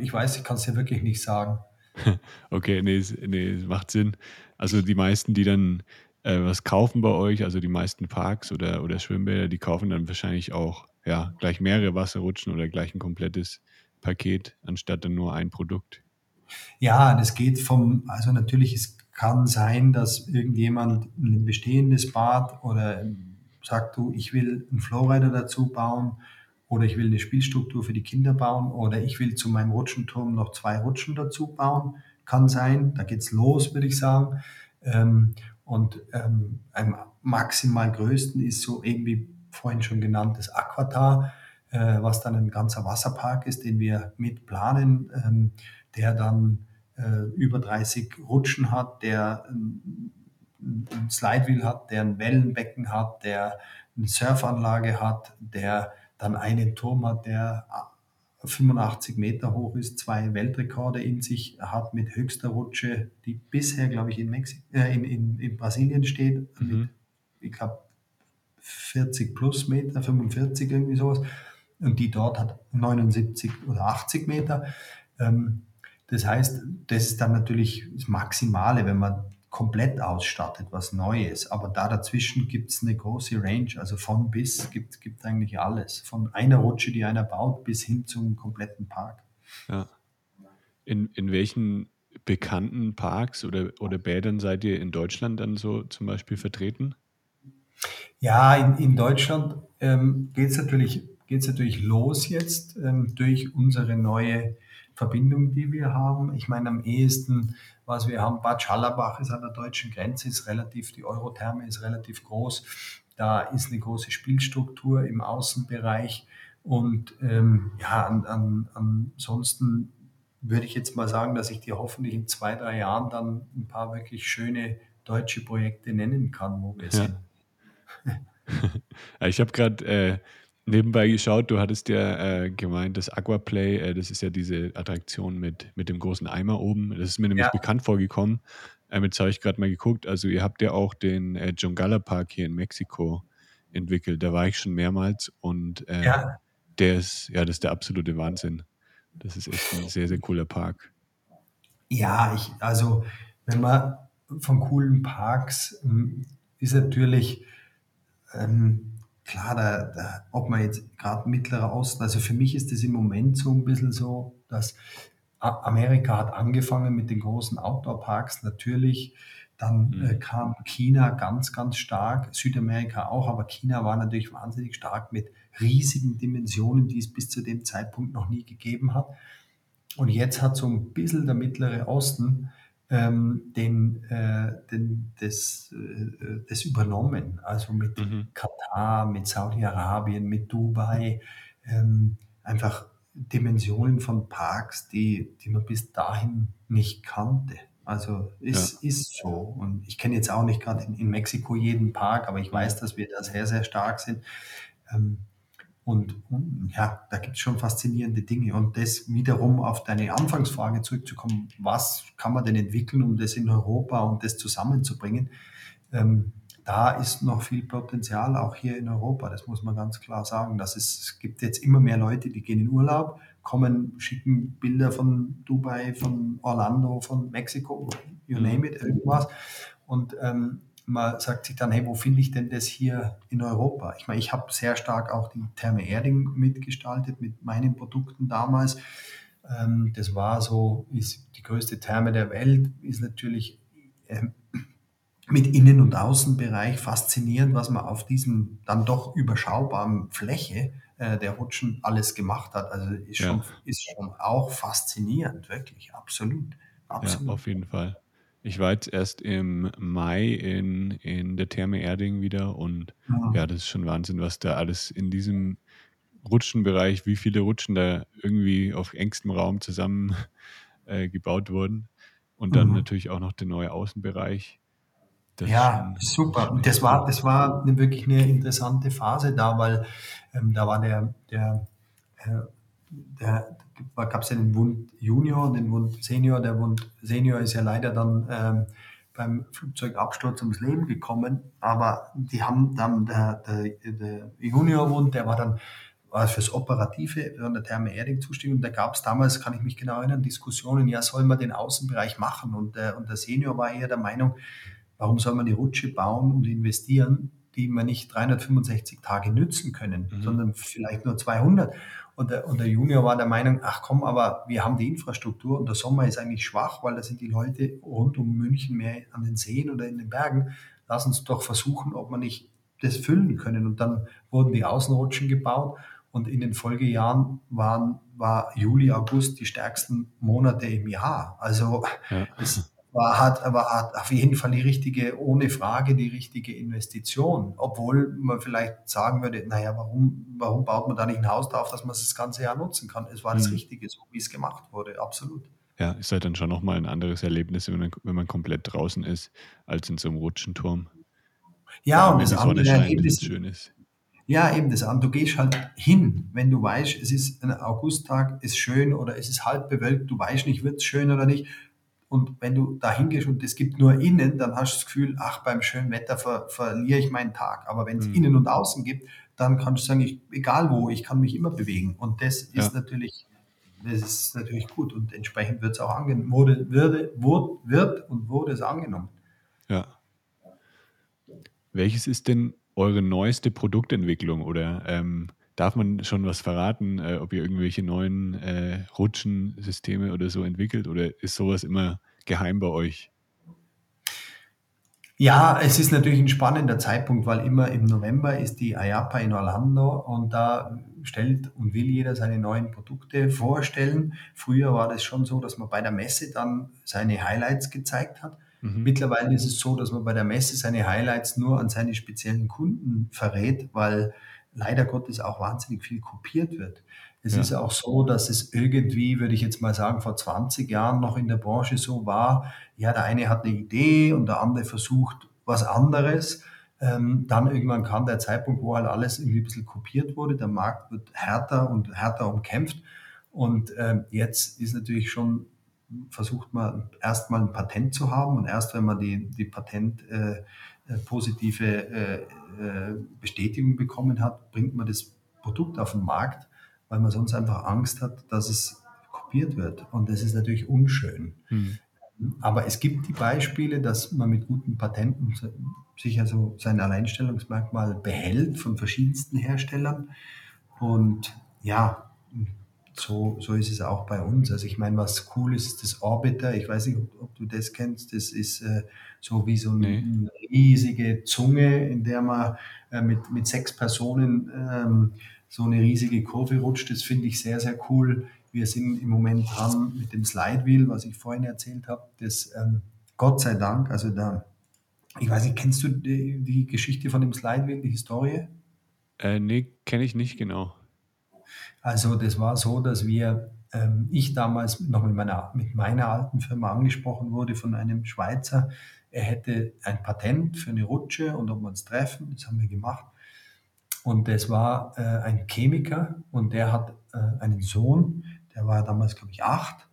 ich weiß, ich kann es dir wirklich nicht sagen. [laughs] Okay, nee, es, nee, macht Sinn. Also die meisten, die dann äh, was kaufen bei euch, also die meisten Parks oder, oder Schwimmbäder, die kaufen dann wahrscheinlich auch ja, gleich mehrere Wasserrutschen oder gleich ein komplettes Paket, anstatt dann nur ein Produkt. Ja, das geht vom, also natürlich, es kann sein, dass irgendjemand ein bestehendes Bad oder sagt du, ich will einen Flowrider dazu bauen oder ich will eine Spielstruktur für die Kinder bauen oder ich will zu meinem Rutschenturm noch zwei Rutschen dazu bauen. Kann sein, da geht's los, würde ich sagen. Ähm, und ähm, am maximal größten ist so irgendwie vorhin schon genannt das Aquatar, äh, was dann ein ganzer Wasserpark ist, den wir mit planen, ähm, der dann äh, über 30 Rutschen hat, der ein, ein Slidewheel hat, der ein Wellenbecken hat, der eine Surfanlage hat, der dann einen Turm hat, der 85 Meter hoch ist, zwei Weltrekorde in sich hat mit höchster Rutsche, die bisher, glaube ich, in, Mexi äh, in, in, in Brasilien steht, mhm. mit, ich glaube, 40 plus Meter, 45 irgendwie sowas. Und die dort hat 79 oder 80 Meter. Ähm, das heißt, das ist dann natürlich das Maximale, wenn man komplett ausstattet, was Neues. Aber da dazwischen gibt es eine große Range, also von bis gibt es eigentlich alles. Von einer Rutsche, die einer baut, bis hin zum kompletten Park. Ja. In, in welchen bekannten Parks oder, oder Bädern seid ihr in Deutschland dann so zum Beispiel vertreten? Ja, in, in Deutschland ähm, geht es natürlich, geht's natürlich los jetzt ähm, durch unsere neue Verbindung, die wir haben. Ich meine, am ehesten, was wir haben, Bad Schallerbach ist an der deutschen Grenze, ist relativ, die Eurotherme ist relativ groß. Da ist eine große Spielstruktur im Außenbereich. Und ähm, ja, an, an, ansonsten würde ich jetzt mal sagen, dass ich dir hoffentlich in zwei, drei Jahren dann ein paar wirklich schöne deutsche Projekte nennen kann, wo wir ja. [laughs] [laughs] sind. ich habe gerade äh, nebenbei geschaut, du hattest ja äh, gemeint, das Aquaplay, äh, das ist ja diese Attraktion mit, mit dem großen Eimer oben. Das ist mir nämlich ja. bekannt vorgekommen. Ähm, jetzt habe ich gerade mal geguckt. Also, ihr habt ja auch den äh, Jungala Park hier in Mexiko entwickelt. Da war ich schon mehrmals und äh, ja. der ist, ja, das ist der absolute Wahnsinn. Das ist echt ein sehr, sehr cooler Park. Ja, ich, also, wenn man von coolen Parks hm, ist natürlich, ähm, klar, da, da, ob man jetzt gerade Mittlerer Osten, also für mich ist es im Moment so ein bisschen so, dass Amerika hat angefangen mit den großen Outdoor-Parks natürlich. Dann mhm. äh, kam China ganz, ganz stark, Südamerika auch, aber China war natürlich wahnsinnig stark mit riesigen Dimensionen, die es bis zu dem Zeitpunkt noch nie gegeben hat. Und jetzt hat so ein bisschen der Mittlere Osten ähm, den, äh, den, das, äh, das übernommen. Also mit mhm. Katar, mit Saudi-Arabien, mit Dubai. Ähm, einfach Dimensionen von Parks, die, die man bis dahin nicht kannte. Also ist, ja. ist so. Und ich kenne jetzt auch nicht gerade in, in, Mexiko jeden Park, aber ich weiß, dass wir da sehr, sehr stark sind. Ähm, und, ja, da gibt es schon faszinierende Dinge. Und das wiederum auf deine Anfangsfrage zurückzukommen, was kann man denn entwickeln, um das in Europa und um das zusammenzubringen? Ähm, da ist noch viel Potenzial, auch hier in Europa. Das muss man ganz klar sagen. Das ist, es gibt jetzt immer mehr Leute, die gehen in Urlaub, kommen, schicken Bilder von Dubai, von Orlando, von Mexiko, you name it, irgendwas. Und ähm, man sagt sich dann, hey, wo finde ich denn das hier in Europa? Ich meine, ich habe sehr stark auch die Therme Erding mitgestaltet mit meinen Produkten damals. Ähm, das war so, ist die größte Therme der Welt, ist natürlich ähm, mit Innen- und Außenbereich faszinierend, was man auf diesem dann doch überschaubaren Fläche äh, der Rutschen alles gemacht hat. Also ist, ja. schon, ist schon auch faszinierend, wirklich, absolut. absolut. Ja, auf jeden Fall. Ich war jetzt erst im Mai in, in der Therme Erding wieder und ja. ja, das ist schon Wahnsinn, was da alles in diesem Rutschenbereich, wie viele Rutschen da irgendwie auf engstem Raum zusammen [laughs] äh, gebaut wurden. Und dann mhm. natürlich auch noch der neue Außenbereich. Das ja, super. Und das war, das war wirklich eine interessante Phase da, weil ähm, da war der, der, äh, der, gab es ja den Wund Junior und den Wund Senior. Der Wund Senior ist ja leider dann ähm, beim Flugzeugabsturz ums Leben gekommen, aber die haben dann, der, der, der Junior-Wund, der war dann war fürs Operative von der Therme Erding zuständig und da gab es damals, kann ich mich genau erinnern, Diskussionen, ja, soll man den Außenbereich machen? Und, äh, und der Senior war eher der Meinung, warum soll man die Rutsche bauen und investieren, die man nicht 365 Tage nützen können, mhm. sondern vielleicht nur 200. Und der, und der Junior war der Meinung, ach komm, aber wir haben die Infrastruktur und der Sommer ist eigentlich schwach, weil da sind die Leute rund um München mehr an den Seen oder in den Bergen. Lass uns doch versuchen, ob wir nicht das füllen können. Und dann wurden die Außenrutschen gebaut und in den Folgejahren waren, war Juli, August die stärksten Monate im Jahr. Also ja. es, war, hat, aber hat auf jeden Fall die richtige, ohne Frage die richtige Investition. Obwohl man vielleicht sagen würde, naja, warum, warum baut man da nicht ein Haus drauf, dass man es das ganze Jahr nutzen kann? Es war das mhm. Richtige, so wie es gemacht wurde, absolut. Ja, ist halt dann schon nochmal ein anderes Erlebnis, wenn man, wenn man komplett draußen ist, als in so einem Rutschenturm. Ja, und das andere Erlebnis, schön ist. Ja, eben das an. Du gehst halt hin, wenn du weißt, es ist ein Augusttag, ist schön oder es ist halb bewölkt, du weißt nicht, wird es schön oder nicht. Und wenn du da hingehst und es gibt nur innen, dann hast du das Gefühl, ach, beim schönen Wetter ver verliere ich meinen Tag. Aber wenn es mhm. innen und außen gibt, dann kannst du sagen, ich, egal wo, ich kann mich immer bewegen. Und das ist ja. natürlich, das ist natürlich gut. Und entsprechend wird es auch angenommen, wurde, würde, wurde, wird und wurde es angenommen. Ja. Welches ist denn eure neueste Produktentwicklung oder ähm, darf man schon was verraten, äh, ob ihr irgendwelche neuen äh, Rutschensysteme oder so entwickelt oder ist sowas immer geheim bei euch? Ja, es ist natürlich ein spannender Zeitpunkt, weil immer im November ist die IAPA in Orlando und da stellt und will jeder seine neuen Produkte vorstellen. Früher war das schon so, dass man bei der Messe dann seine Highlights gezeigt hat. Mhm. Mittlerweile ist es so, dass man bei der Messe seine Highlights nur an seine speziellen Kunden verrät, weil leider Gottes auch wahnsinnig viel kopiert wird. Es ja. ist auch so, dass es irgendwie, würde ich jetzt mal sagen, vor 20 Jahren noch in der Branche so war, ja, der eine hat eine Idee und der andere versucht was anderes. Ähm, dann irgendwann kam der Zeitpunkt, wo halt alles irgendwie ein bisschen kopiert wurde. Der Markt wird härter und härter umkämpft. Und ähm, jetzt ist natürlich schon versucht man erstmal ein Patent zu haben und erst wenn man die, die Patent äh, positive äh, äh, Bestätigung bekommen hat, bringt man das Produkt auf den Markt, weil man sonst einfach Angst hat, dass es kopiert wird. Und das ist natürlich unschön. Hm. Aber es gibt die Beispiele, dass man mit guten Patenten sich also sein Alleinstellungsmerkmal behält von verschiedensten Herstellern. Und ja, so, so ist es auch bei uns. Also ich meine, was cool ist, ist das Orbiter. Ich weiß nicht, ob, ob du das kennst. Das ist äh, so wie so eine, nee. riesige Zunge, in der man äh, mit, mit sechs Personen ähm, so eine riesige Kurve rutscht. Das finde ich sehr, sehr cool. Wir sind im Moment dran mit dem Slide Wheel, was ich vorhin erzählt habe. Das ähm, Gott sei Dank, also da, ich weiß nicht, kennst du die, die Geschichte von dem Slide Wheel, die Historie? Äh, nee, kenne ich nicht genau. Also das war so, dass wir, ähm, ich damals noch mit meiner, mit meiner alten Firma angesprochen wurde von einem Schweizer, er hätte ein Patent für eine Rutsche und ob wir uns treffen, das haben wir gemacht. Und das war äh, ein Chemiker und der hat äh, einen Sohn, der war damals, glaube ich, acht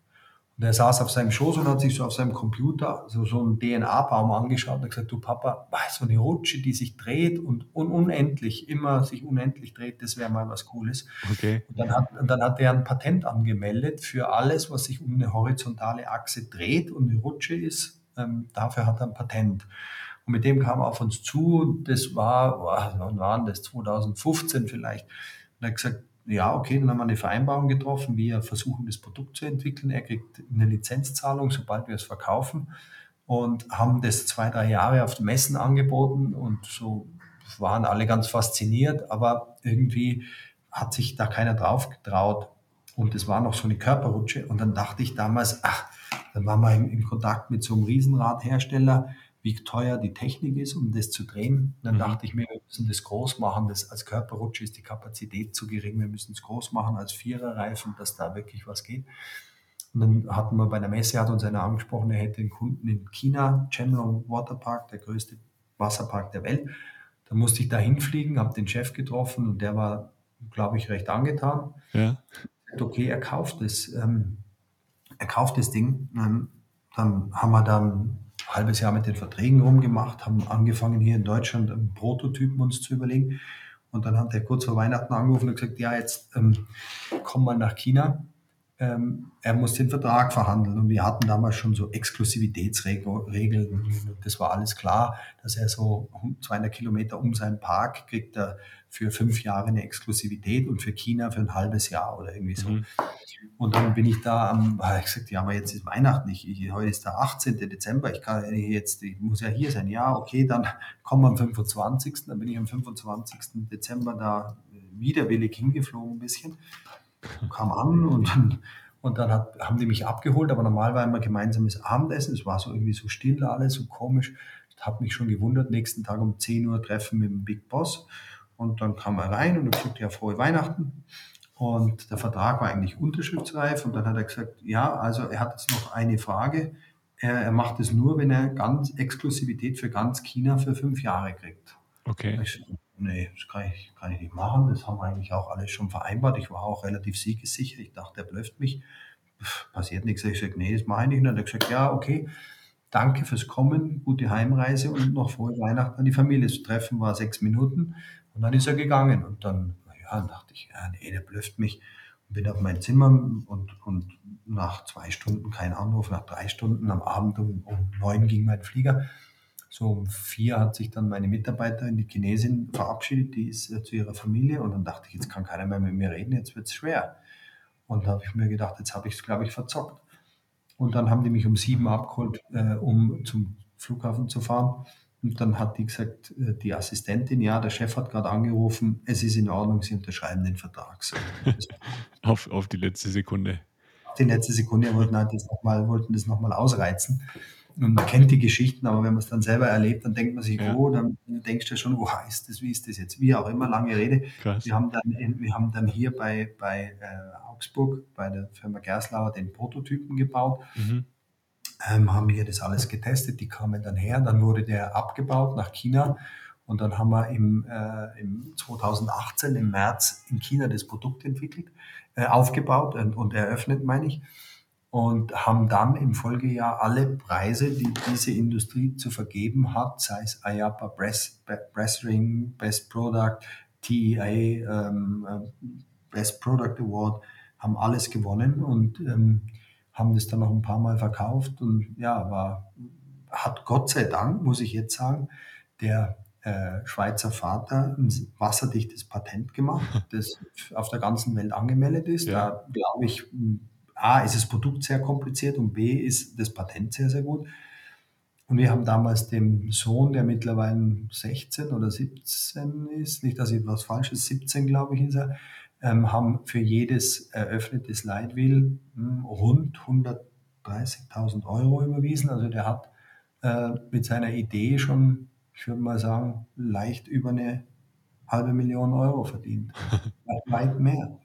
und er saß auf seinem Schoß und hat sich so auf seinem Computer so, so einen DNA-Baum angeschaut und hat gesagt, du Papa, so eine Rutsche, die sich dreht und un unendlich, immer sich unendlich dreht, das wäre mal was Cooles. Okay. Und dann hat, dann hat er ein Patent angemeldet für alles, was sich um eine horizontale Achse dreht und eine Rutsche ist. Ähm, dafür hat er ein Patent. Und mit dem kam er auf uns zu. Das war, wann waren das? 2015 vielleicht. Und er hat gesagt, ja, okay, dann haben wir eine Vereinbarung getroffen. Wir versuchen das Produkt zu entwickeln. Er kriegt eine Lizenzzahlung, sobald wir es verkaufen. Und haben das zwei, drei Jahre auf den Messen angeboten und so waren alle ganz fasziniert, aber irgendwie hat sich da keiner drauf getraut. Und es war noch so eine Körperrutsche. Und dann dachte ich damals, ach, dann waren wir im, im Kontakt mit so einem Riesenradhersteller wie teuer die Technik ist, um das zu drehen. Dann mhm. dachte ich mir, wir müssen das groß machen. Das, als Körperrutsche ist die Kapazität zu gering. Wir müssen es groß machen als Viererreifen, dass da wirklich was geht. Und dann hatten wir bei der Messe, hat uns einer angesprochen, er hätte einen Kunden in China, Chenlong Waterpark, der größte Wasserpark der Welt. Da musste ich da hinfliegen, habe den Chef getroffen und der war, glaube ich, recht angetan. Ja. Okay, er kauft es. Ähm, er kauft das Ding. Ähm, dann haben wir dann halbes Jahr mit den Verträgen rumgemacht, haben angefangen hier in Deutschland einen Prototypen uns zu überlegen. Und dann hat er kurz vor Weihnachten angerufen und gesagt, ja, jetzt ähm, komm mal nach China. Ähm, er muss den Vertrag verhandeln. Und wir hatten damals schon so Exklusivitätsregeln. Das war alles klar, dass er so 200 Kilometer um seinen Park kriegt er für fünf Jahre eine Exklusivität und für China für ein halbes Jahr oder irgendwie so. Mhm. Und dann bin ich da am, [laughs] habe ich gesagt, ja, aber jetzt ist Weihnachten, ich, ich, heute ist der 18. Dezember, ich kann jetzt, ich muss ja hier sein. Ja, okay, dann [laughs] kommen wir am 25. Dann bin ich am 25. Dezember da widerwillig hingeflogen ein bisschen, und [laughs] kam an und dann, und dann hat, haben die mich abgeholt, aber normal war immer gemeinsames Abendessen, es war so irgendwie so still alles, so komisch. Ich habe mich schon gewundert, nächsten Tag um 10 Uhr treffen mit dem Big Boss. Und dann kam er rein und gesagt, ja, frohe Weihnachten. Und der Vertrag war eigentlich unterschriftsreif. Und dann hat er gesagt, ja, also er hat jetzt noch eine Frage. Er, er macht es nur, wenn er ganz Exklusivität für ganz China für fünf Jahre kriegt. Okay. Ich, nee, das kann ich, kann ich nicht machen. Das haben wir eigentlich auch alles schon vereinbart. Ich war auch relativ siegessicher. Ich dachte, er blöft mich. Pff, passiert nichts. Ich sage, nee, das mache ich nicht. Und dann hat er gesagt, ja, okay, danke fürs Kommen, gute Heimreise und noch frohe Weihnachten an die Familie zu treffen. War sechs Minuten. Und dann ist er gegangen. Und dann ja, dann dachte ich, ja, nee, der blöfft mich. Und bin auf mein Zimmer und, und nach zwei Stunden kein Anruf, nach drei Stunden am Abend um, um neun ging mein Flieger. So um vier hat sich dann meine Mitarbeiterin, die Chinesin, verabschiedet, die ist äh, zu ihrer Familie und dann dachte ich, jetzt kann keiner mehr mit mir reden, jetzt wird es schwer. Und da habe ich mir gedacht, jetzt habe ich es, glaube ich, verzockt. Und dann haben die mich um sieben abgeholt, äh, um zum Flughafen zu fahren. Und dann hat die gesagt, äh, die Assistentin, ja, der Chef hat gerade angerufen, es ist in Ordnung, Sie unterschreiben den Vertrag. So, [laughs] auf, auf die letzte Sekunde. Auf die letzte Sekunde wollten, halt das noch mal, wollten das nochmal ausreizen. Und man kennt die Geschichten, aber wenn man es dann selber erlebt, dann denkt man sich, Ja. oh, dann denkst du schon, wo heißt das, wie ist das jetzt? Wie auch immer, lange Rede. Krass. Wir haben dann, wir haben dann hier bei, bei äh, Augsburg, bei der Firma Gerslauer, den Prototypen gebaut Mhm. Ähm, haben hier das alles getestet, die kamen dann her, dann wurde der abgebaut nach China und dann haben wir im, äh, im 2018 im März in China das Produkt entwickelt, äh, aufgebaut und, und eröffnet, meine ich, und haben dann im Folgejahr alle Preise, die diese Industrie zu vergeben hat, sei es IAPA, Brass, Brass Ring, Best Product, TEA, ähm, äh, Best Product Award, haben alles gewonnen und ähm, haben das dann noch ein paar Mal verkauft und ja, war, hat Gott sei Dank, muss ich jetzt sagen, der äh, Schweizer Vater ein wasserdichtes Patent gemacht, [laughs] das auf der ganzen Welt angemeldet ist. Ja. Da glaube ich, A, ist das Produkt sehr kompliziert und B, ist das Patent sehr, sehr gut. Und wir haben damals dem Sohn, der mittlerweile 16 oder 17 ist, nicht, dass ich was Falsches, 17 glaube ich ist er, haben für jedes eröffnete Slide Wheel hm, rund 130.000 Euro überwiesen. Also der hat äh, mit seiner Idee schon, ich würde mal sagen, leicht über eine halbe Million Euro verdient. [laughs] Weit mehr.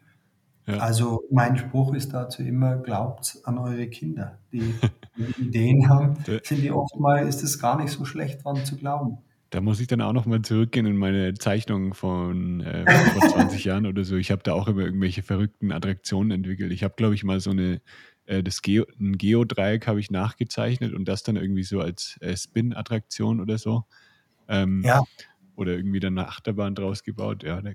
Ja. Also mein Spruch ist dazu immer, glaubt an eure Kinder. Die, [laughs] die Ideen haben, sind die oft mal, ist es gar nicht so schlecht dran zu glauben. Da muss ich dann auch nochmal zurückgehen in meine Zeichnung von äh, vor 20 Jahren oder so. Ich habe da auch immer irgendwelche verrückten Attraktionen entwickelt. Ich habe, glaube ich, mal so eine, äh, das Geo, ein Geodreieck habe ich nachgezeichnet und das dann irgendwie so als äh, Spin-Attraktion oder so. Ähm, Ja, Oder irgendwie dann eine Achterbahn draus gebaut. Ja, da,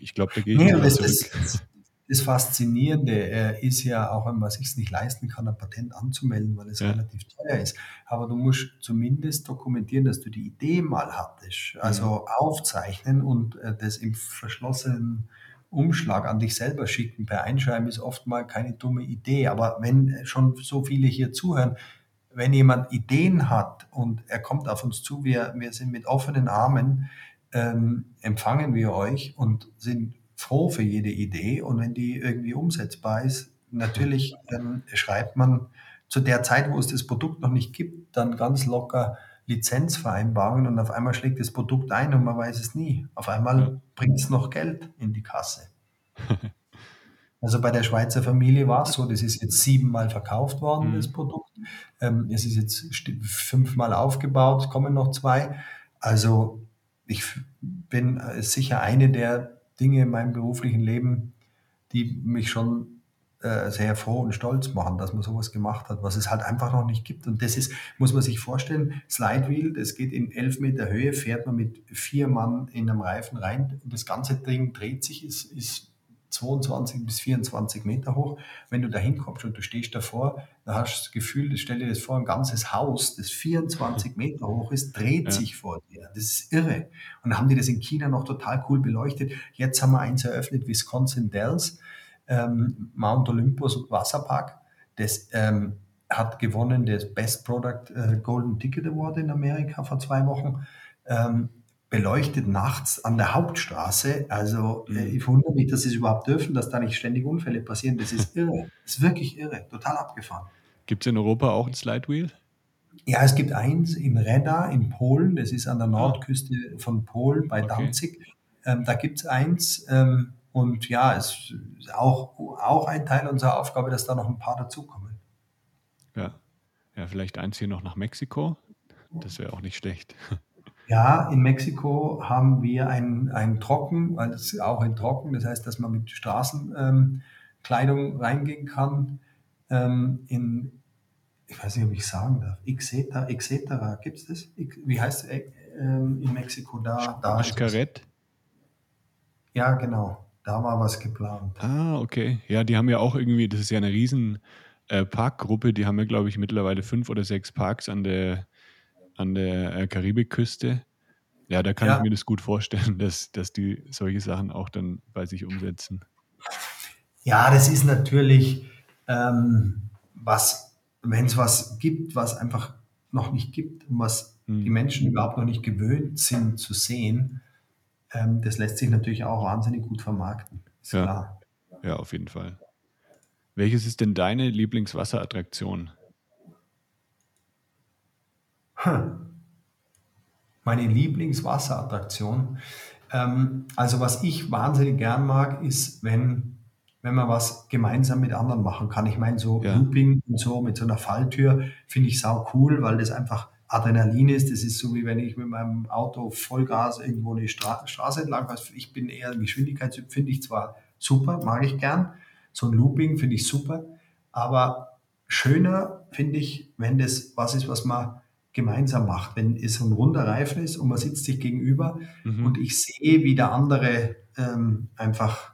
ich glaube, da gehe ich nee, mal zurück. das, das Faszinierende äh, ist ja, auch wenn man sich nicht leisten kann, ein Patent anzumelden, weil es Ja. relativ teuer ist. Aber du musst zumindest dokumentieren, dass du die Idee mal hattest. Also aufzeichnen und äh, das im verschlossenen Umschlag an dich selber schicken per Einschreiben ist oft mal keine dumme Idee. Aber wenn schon so viele hier zuhören, wenn jemand Ideen hat und er kommt auf uns zu, wir, wir sind mit offenen Armen, ähm, empfangen wir euch und sind froh für jede Idee. Und wenn die irgendwie umsetzbar ist, natürlich ähm, schreibt man zu der Zeit, wo es das Produkt noch nicht gibt, dann ganz locker Lizenzvereinbarungen und auf einmal schlägt das Produkt ein und man weiß es nie. Auf einmal Ja. bringt es noch Geld in die Kasse. [laughs] Also bei der Schweizer Familie war es so, das ist jetzt siebenmal verkauft worden, Mhm. das Produkt. Ähm, es ist jetzt fünfmal aufgebaut, kommen noch zwei. Also ich bin äh, sicher eine der Dinge in meinem beruflichen Leben, die mich schon äh, sehr froh und stolz machen, dass man sowas gemacht hat, was es halt einfach noch nicht gibt. Und das ist, muss man sich vorstellen, Slide Wheel, das geht in elf Meter Höhe, fährt man mit vier Mann in einem Reifen rein und das ganze Ding dreht sich, ist, ist 22 bis 24 Meter hoch. Wenn du da hinkommst und du stehst davor, da hast du das Gefühl, stell dir das vor, ein ganzes Haus, das 24 Meter hoch ist, dreht Ja. sich vor dir. Das ist irre. Und dann haben die das in China noch total cool beleuchtet. Jetzt haben wir eins eröffnet, Wisconsin Dells, ähm, Mount Olympus Wasserpark. Das ähm, hat gewonnen das Best Product äh, Golden Ticket Award in Amerika vor zwei Wochen. Ähm, beleuchtet nachts an der Hauptstraße. Also äh, Mhm. ich wundere mich, dass sie es überhaupt dürfen, dass da nicht ständig Unfälle passieren. Das ist [laughs] irre. Das ist wirklich irre. Total abgefahren. Gibt es in Europa auch ein Slide Wheel? Ja, es gibt eins in Reda in Polen, das ist an der Nordküste von Polen bei Okay. Danzig. Ähm, da gibt es eins, ähm, Und ja, es ist auch, auch ein Teil unserer Aufgabe, dass da noch ein paar dazukommen. Ja. Ja, vielleicht eins hier noch nach Mexiko. Das wäre auch nicht schlecht. [laughs] Ja, in Mexiko haben wir ein, ein Trocken, weil das ist auch ein Trocken, das heißt, dass man mit Straßenkleidung ähm, reingehen kann. Ähm, in, ich weiß nicht, ob ich sagen darf, Exeter, Exetera, gibt es das? Wie heißt es äh, ähm, in Mexiko da? da Xcaret? Ja, genau. Da war was geplant. Ah, okay. Ja, die haben ja auch irgendwie, das ist ja eine riesen äh, Parkgruppe, die haben ja, glaube ich, mittlerweile fünf oder sechs Parks an der, an der äh, Karibikküste. Ja, da kann ja. ich mir das gut vorstellen, [laughs] dass, dass die solche Sachen auch dann bei sich umsetzen. Ja, das ist natürlich ähm, was, wenn es was gibt, was einfach noch nicht gibt und was hm. die Menschen überhaupt noch nicht gewöhnt sind zu sehen, ähm, das lässt sich natürlich auch wahnsinnig gut vermarkten. Ist ja. klar. Ja, auf jeden Fall. Welches ist denn deine Lieblingswasserattraktion? Hm. Meine Lieblingswasserattraktion. Ähm, also was ich wahnsinnig gern mag, ist, wenn, wenn man was gemeinsam mit anderen machen kann. Ich meine, so ja. Looping und so mit so einer Falltür finde ich sau cool, weil das einfach Adrenalin ist. Das ist so wie wenn ich mit meinem Auto Vollgas irgendwo eine Stra Straße entlang fahre. Ich bin eher Geschwindigkeitstyp, finde ich zwar super, mag ich gern. So ein Looping finde ich super, aber schöner finde ich, wenn das was ist, was man gemeinsam macht. Wenn es so ein runder Reifen ist und man sitzt sich gegenüber mhm. und ich sehe, wie der andere ähm, einfach,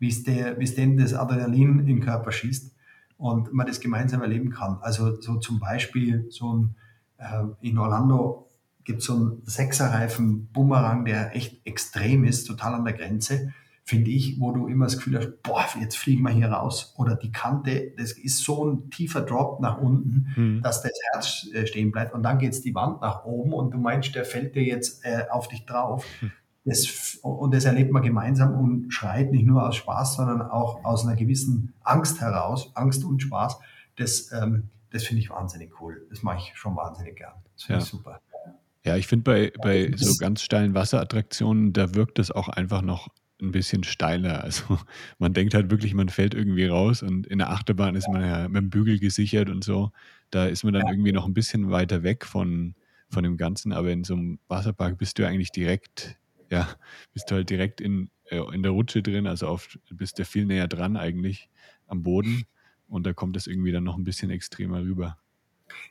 wie es, der, wie es dem das Adrenalin in den Körper schießt und man das gemeinsam erleben kann. Also so zum Beispiel so ein äh, in Orlando gibt es so einen Sechserreifen Bumerang, der echt extrem ist, total an der Grenze, finde ich, wo du immer das Gefühl hast, boah, jetzt fliegen wir hier raus. Oder die Kante, das ist so ein tiefer Drop nach unten, mhm. dass das Herz äh, stehen bleibt. Und dann geht es die Wand nach oben und du meinst, der fällt dir jetzt äh, auf dich drauf. Mhm. Das, und das erlebt man gemeinsam und schreit nicht nur aus Spaß, sondern auch aus einer gewissen Angst heraus, Angst und Spaß. Das, ähm, das finde ich wahnsinnig cool. Das mache ich schon wahnsinnig gern. Das finde ja. ich super. Ja, ich finde bei, bei so ganz steilen Wasserattraktionen, da wirkt es auch einfach noch ein bisschen steiler. [laughs] Also man denkt halt wirklich, man fällt irgendwie raus und in der Achterbahn ist man ja mit dem Bügel gesichert und so. Da ist man dann irgendwie noch ein bisschen weiter weg von, von dem Ganzen, aber in so einem Wasserpark bist du eigentlich direkt, ja, bist du halt direkt in, äh, in der Rutsche drin, also oft bist du viel näher dran eigentlich am Boden. Und da kommt es irgendwie dann noch ein bisschen extremer rüber.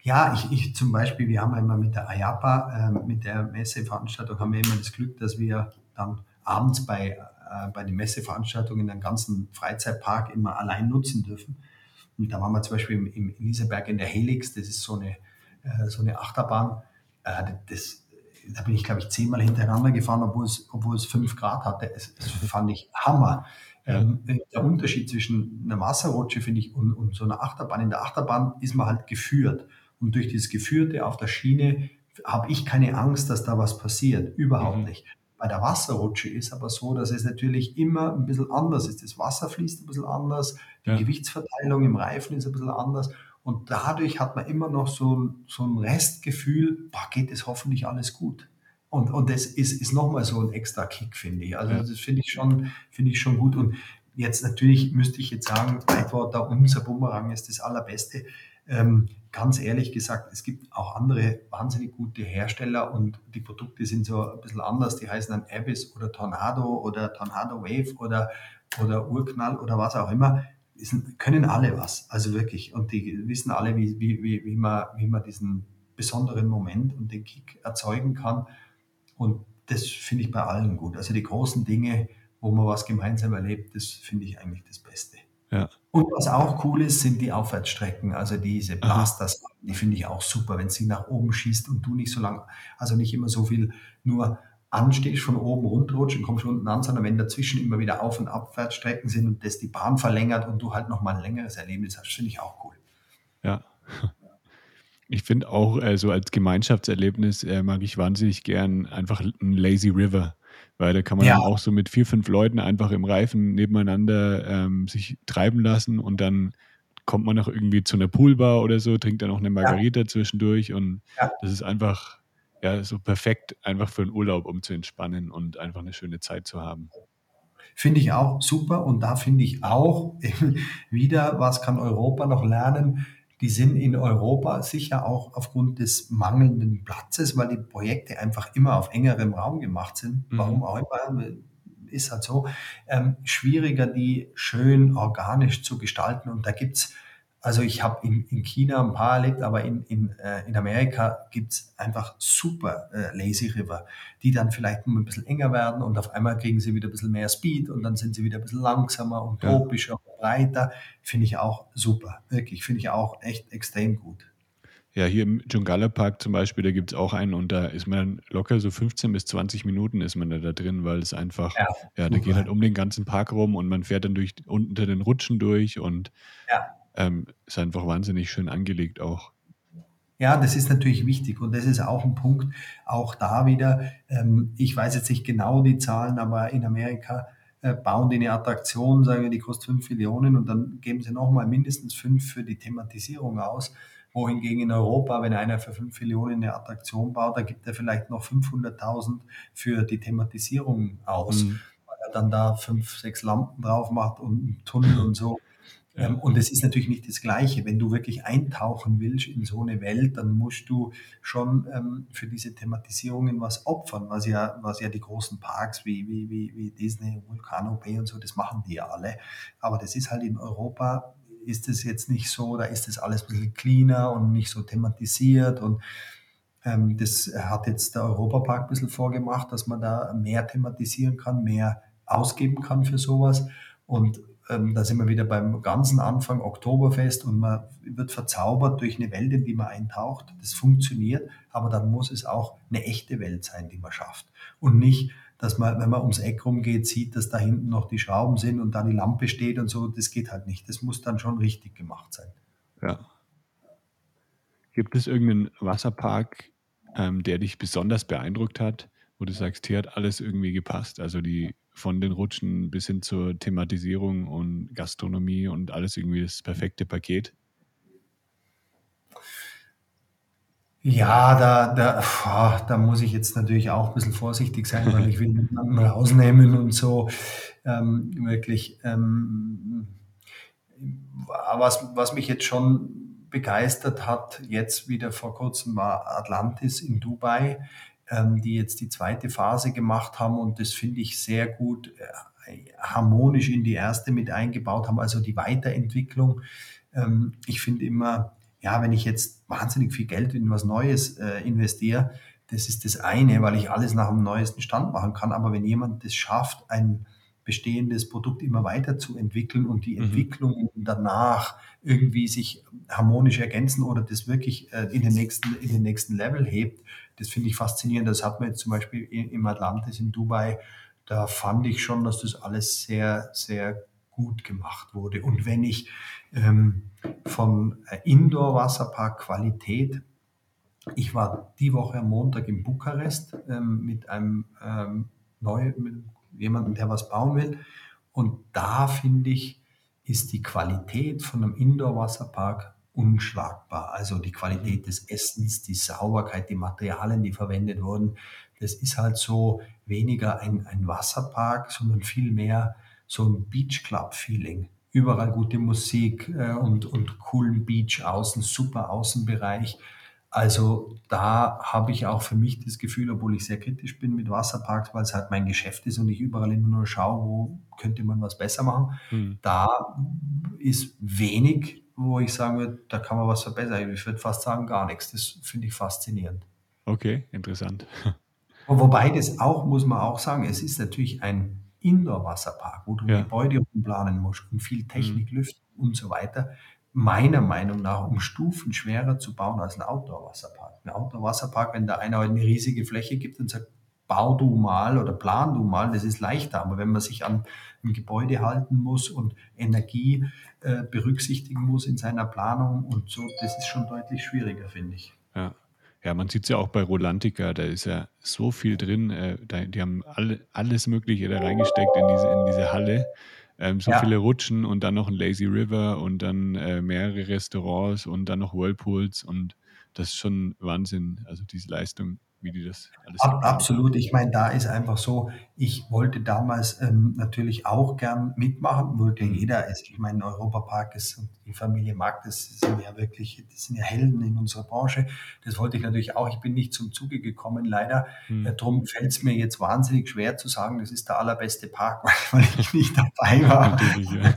Ja, ich, ich zum Beispiel, wir haben einmal mit der IAPA, äh, mit der Messeveranstaltung, haben wir immer das Glück, dass wir dann abends bei, äh, bei den Messeveranstaltungen den ganzen Freizeitpark immer allein nutzen dürfen. Und da waren wir zum Beispiel im, im Elisabeth in der Helix, das ist so eine, äh, so eine Achterbahn. Äh, das, da bin ich, glaube ich, zehnmal hintereinander gefahren, obwohl es, obwohl es fünf Grad hatte. Das, das fand ich Hammer. Ähm, der Unterschied zwischen einer Wasserrutsche, finde ich, und, und, so einer Achterbahn. In der Achterbahn ist man halt geführt. Und durch dieses Geführte auf der Schiene habe ich keine Angst, dass da was passiert. Überhaupt mhm. nicht. Bei der Wasserrutsche ist aber so, dass es natürlich immer ein bisschen anders ist. Das Wasser fließt ein bisschen anders, die ja. Gewichtsverteilung im Reifen ist ein bisschen anders. Und dadurch hat man immer noch so, so ein Restgefühl, boah, geht es hoffentlich alles gut. Und, und das ist, ist nochmal so ein extra Kick, finde ich. Also ja. das finde ich, schon, finde ich schon gut. Und jetzt natürlich müsste ich jetzt sagen, Whitewater, unser Bumerang ist das allerbeste. Ähm, ganz ehrlich gesagt, es gibt auch andere wahnsinnig gute Hersteller und die Produkte sind so ein bisschen anders. Die heißen dann Abyss oder Tornado oder Tornado Wave oder, oder Urknall oder was auch immer. Sind, können alle was, also wirklich. Und die wissen alle, wie, wie, wie, wie, man, wie man diesen besonderen Moment und den Kick erzeugen kann. Und das finde ich bei allen gut. Also die großen Dinge, wo man was gemeinsam erlebt, das finde ich eigentlich das Beste. Ja. Und was auch cool ist, sind die Aufwärtsstrecken, also diese Blasters, die finde ich auch super, wenn sie nach oben schießt und du nicht so lang, also nicht immer so viel nur anstehst, von oben runterrutscht und kommst unten an, sondern wenn dazwischen immer wieder Auf- und Abwärtsstrecken sind und das die Bahn verlängert und du halt nochmal ein längeres Erlebnis hast, finde ich auch cool. Ja. Ich finde auch, äh, so als Gemeinschaftserlebnis äh, mag ich wahnsinnig gern einfach ein Lazy River, weil da kann man ja. auch so mit vier, fünf Leuten einfach im Reifen nebeneinander ähm, sich treiben lassen und dann kommt man noch irgendwie zu einer Poolbar oder so, trinkt dann auch eine Margarita ja. zwischendurch und ja. das ist einfach ja so perfekt einfach für einen Urlaub, um zu entspannen und einfach eine schöne Zeit zu haben. finde ich auch super. Und da finde ich auch [laughs] wieder, was kann Europa noch lernen? Die sind in Europa sicher auch aufgrund des mangelnden Platzes, weil die Projekte einfach immer auf engerem Raum gemacht sind. Mhm. Warum auch immer, ist halt so, ähm, schwieriger, die schön organisch zu gestalten. Und da gibt's also ich habe in, in China ein paar erlebt, aber in, in, äh, in Amerika gibt's einfach super äh, Lazy River, die dann vielleicht ein bisschen enger werden und auf einmal kriegen sie wieder ein bisschen mehr Speed und dann sind sie wieder ein bisschen langsamer und tropischer ja. und breiter. Finde ich auch super, wirklich, finde ich auch echt extrem gut. Ja, hier im Jungala Park zum Beispiel, da gibt es auch einen und da ist man locker so 15 bis 20 Minuten ist man da, da drin, weil es einfach, ja, ja da geht halt um den ganzen Park rum und man fährt dann durch unter den Rutschen durch und ja ähm, ist einfach wahnsinnig schön angelegt auch. Ja, das ist natürlich wichtig und das ist auch ein Punkt, auch da wieder, ähm, ich weiß jetzt nicht genau die Zahlen, aber in Amerika äh, bauen die eine Attraktion, sagen wir, die kostet 5 Millionen und dann geben sie nochmal mindestens 5 für die Thematisierung aus. Wohingegen in Europa, wenn einer für 5 Millionen eine Attraktion baut, da gibt er vielleicht noch 500.000 für die Thematisierung aus, mhm. weil er dann da fünf, sechs Lampen drauf macht und einen Tunnel und so. Ja. Ähm, und es ist natürlich nicht das Gleiche. Wenn du wirklich eintauchen willst in so eine Welt, dann musst du schon ähm, für diese Thematisierungen was opfern, was ja, was ja die großen Parks wie, wie, wie, wie Disney, Vulcano Bay und so, das machen die ja alle. Aber das ist halt in Europa, ist es jetzt nicht so, da ist das alles ein bisschen cleaner und nicht so thematisiert und ähm, das hat jetzt der Europapark ein bisschen vorgemacht, dass man da mehr thematisieren kann, mehr ausgeben kann für sowas. Und ähm, da sind wir wieder beim ganzen Anfang Oktoberfest und man wird verzaubert durch eine Welt, in die man eintaucht. Das funktioniert, aber dann muss es auch eine echte Welt sein, die man schafft. Und nicht, dass man, wenn man ums Eck rumgeht, sieht, dass da hinten noch die Schrauben sind und da die Lampe steht und so. Das geht halt nicht. Das muss dann schon richtig gemacht sein. Ja. Gibt es irgendeinen Wasserpark, ähm, der dich besonders beeindruckt hat, wo du sagst, hier hat alles irgendwie gepasst? Also die von den Rutschen bis hin zur Thematisierung und Gastronomie und alles irgendwie das perfekte Paket? Ja, da, da, da muss ich jetzt natürlich auch ein bisschen vorsichtig sein, weil ich will niemanden [laughs] rausnehmen und so. Ähm, wirklich. Ähm, was, was mich jetzt schon begeistert hat, jetzt wieder vor kurzem war Atlantis in Dubai ähm, die jetzt die zweite Phase gemacht haben und das finde ich sehr gut äh, harmonisch in die erste mit eingebaut haben, also die Weiterentwicklung. Ähm, ich finde immer, ja, wenn ich jetzt wahnsinnig viel Geld in was Neues äh, investiere, das ist das eine, weil ich alles nach dem neuesten Stand machen kann. Aber wenn jemand das schafft, ein bestehendes Produkt immer weiter zu entwickeln und die mhm. Entwicklung danach irgendwie sich harmonisch ergänzen oder das wirklich äh, in, den nächsten, in den nächsten Level hebt, das finde ich faszinierend. Das hat man jetzt zum Beispiel im Atlantis in Dubai, da fand ich schon, dass das alles sehr, sehr gut gemacht wurde. Und wenn ich ähm, von äh, Indoor-Wasserpark Qualität, ich war die Woche am Montag in Bukarest ähm, mit einem ähm, neu, mit jemandem, der was bauen will. Und da finde ich, ist die Qualität von einem Indoor-Wasserpark unschlagbar. Also die Qualität des Essens, die Sauberkeit, die Materialien, die verwendet wurden, das ist halt so weniger ein, ein Wasserpark, sondern vielmehr so ein Beach Club Feeling. Überall gute Musik äh, und, und coolen Beach außen, super Außenbereich. Also da habe ich auch für mich das Gefühl, obwohl ich sehr kritisch bin mit Wasserparks, weil es halt mein Geschäft ist und ich überall immer nur schaue, wo könnte man was besser machen. Mhm. Da ist wenig, wo ich sagen würde, da kann man was verbessern. Ich würde fast sagen, gar nichts. Das finde ich faszinierend. Okay, interessant. [laughs] Und wobei das auch, muss man auch sagen, es ist natürlich ein Indoor-Wasserpark, wo du ja. Gebäude umplanen musst und viel Technik, mhm. Lüftung und so weiter meiner Meinung nach um Stufen schwerer zu bauen als ein Outdoor-Wasserpark. Ein Outdoor-Wasserpark, wenn da einer eine riesige Fläche gibt und sagt, bau du mal oder plan du mal, das ist leichter. Aber wenn man sich an ein Gebäude halten muss und Energie äh, berücksichtigen muss in seiner Planung und so, das ist schon deutlich schwieriger, finde ich. Ja. Ja, man sieht es ja auch bei Rolantica, da ist ja so viel drin. Äh, da, die haben alle, alles Mögliche da reingesteckt in diese, in diese Halle. Ähm, so ja. viele Rutschen und dann noch ein Lazy River und dann äh, mehrere Restaurants und dann noch Whirlpools und das ist schon Wahnsinn, also diese Leistung. Wie die das alles Ab, Absolut. Ich meine, da ist einfach so, ich wollte damals ähm, natürlich auch gern mitmachen, wollte mhm. jeder. Ich meine, Europapark ist und die Familie mag das, sind ja wirklich, das sind ja Helden in unserer Branche. Das wollte ich natürlich auch. Ich bin nicht zum Zuge gekommen, leider. Mhm. Äh, darum fällt es mir jetzt wahnsinnig schwer zu sagen, das ist der allerbeste Park, [laughs] weil ich nicht dabei war. Natürlich, ja.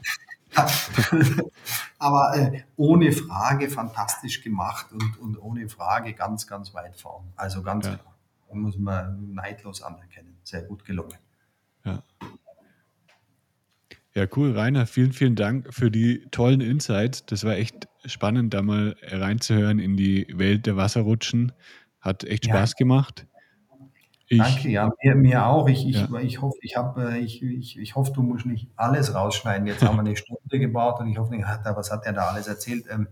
[laughs] Aber äh, ohne Frage fantastisch gemacht und, und ohne Frage ganz, ganz weit vorn. Also ganz ja. klar. muss man neidlos anerkennen. Sehr gut gelungen. Ja. Ja, cool, Rainer. Vielen, vielen Dank für die tollen Insights. Das war echt spannend, da mal reinzuhören in die Welt der Wasserrutschen. Hat echt ja. Spaß gemacht. Ich, Danke, ja, mir, mir auch. Ich, ich, ja. ich hoffe, ich, hab, äh, ich, ich, ich hoffe, du musst nicht alles rausschneiden. Jetzt haben wir eine [laughs] Stunde gebaut und ich hoffe, nicht, was hat er da alles erzählt? Ähm,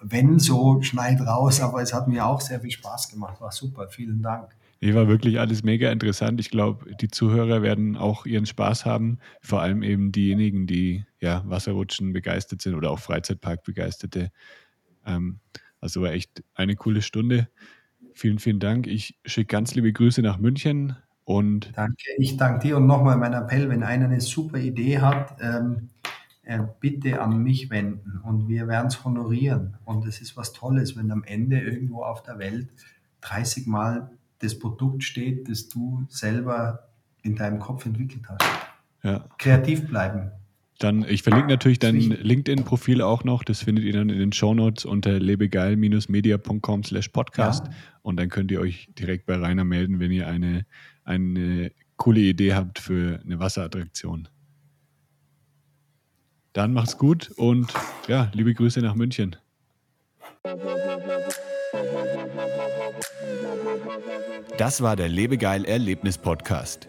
wenn so, schneid raus, aber es hat mir auch sehr viel Spaß gemacht. War super, vielen Dank. Nee, war wirklich alles mega interessant. Ich glaube, die Zuhörer werden auch ihren Spaß haben. Vor allem eben diejenigen, die ja Wasserrutschen begeistert sind oder auch Freizeitpark begeisterte. Ähm, also war echt eine coole Stunde. Vielen, vielen Dank. Ich schicke ganz liebe Grüße nach München und. Danke, ich danke dir und nochmal mein Appell, wenn einer eine super Idee hat, ähm, äh, bitte an mich wenden und wir werden es honorieren. Und es ist was Tolles, wenn am Ende irgendwo auf der Welt 30 Mal das Produkt steht, das du selber in deinem Kopf entwickelt hast. Ja. Kreativ bleiben. Dann, ich verlinke natürlich dein LinkedIn-Profil auch noch. Das findet ihr dann in den Shownotes unter lebegeil-media.com slash podcast. Ja. Und dann könnt ihr euch direkt bei Rainer melden, wenn ihr eine, eine coole Idee habt für eine Wasserattraktion. Dann macht's gut und ja, liebe Grüße nach München. Das war der Lebegeil Erlebnis Podcast.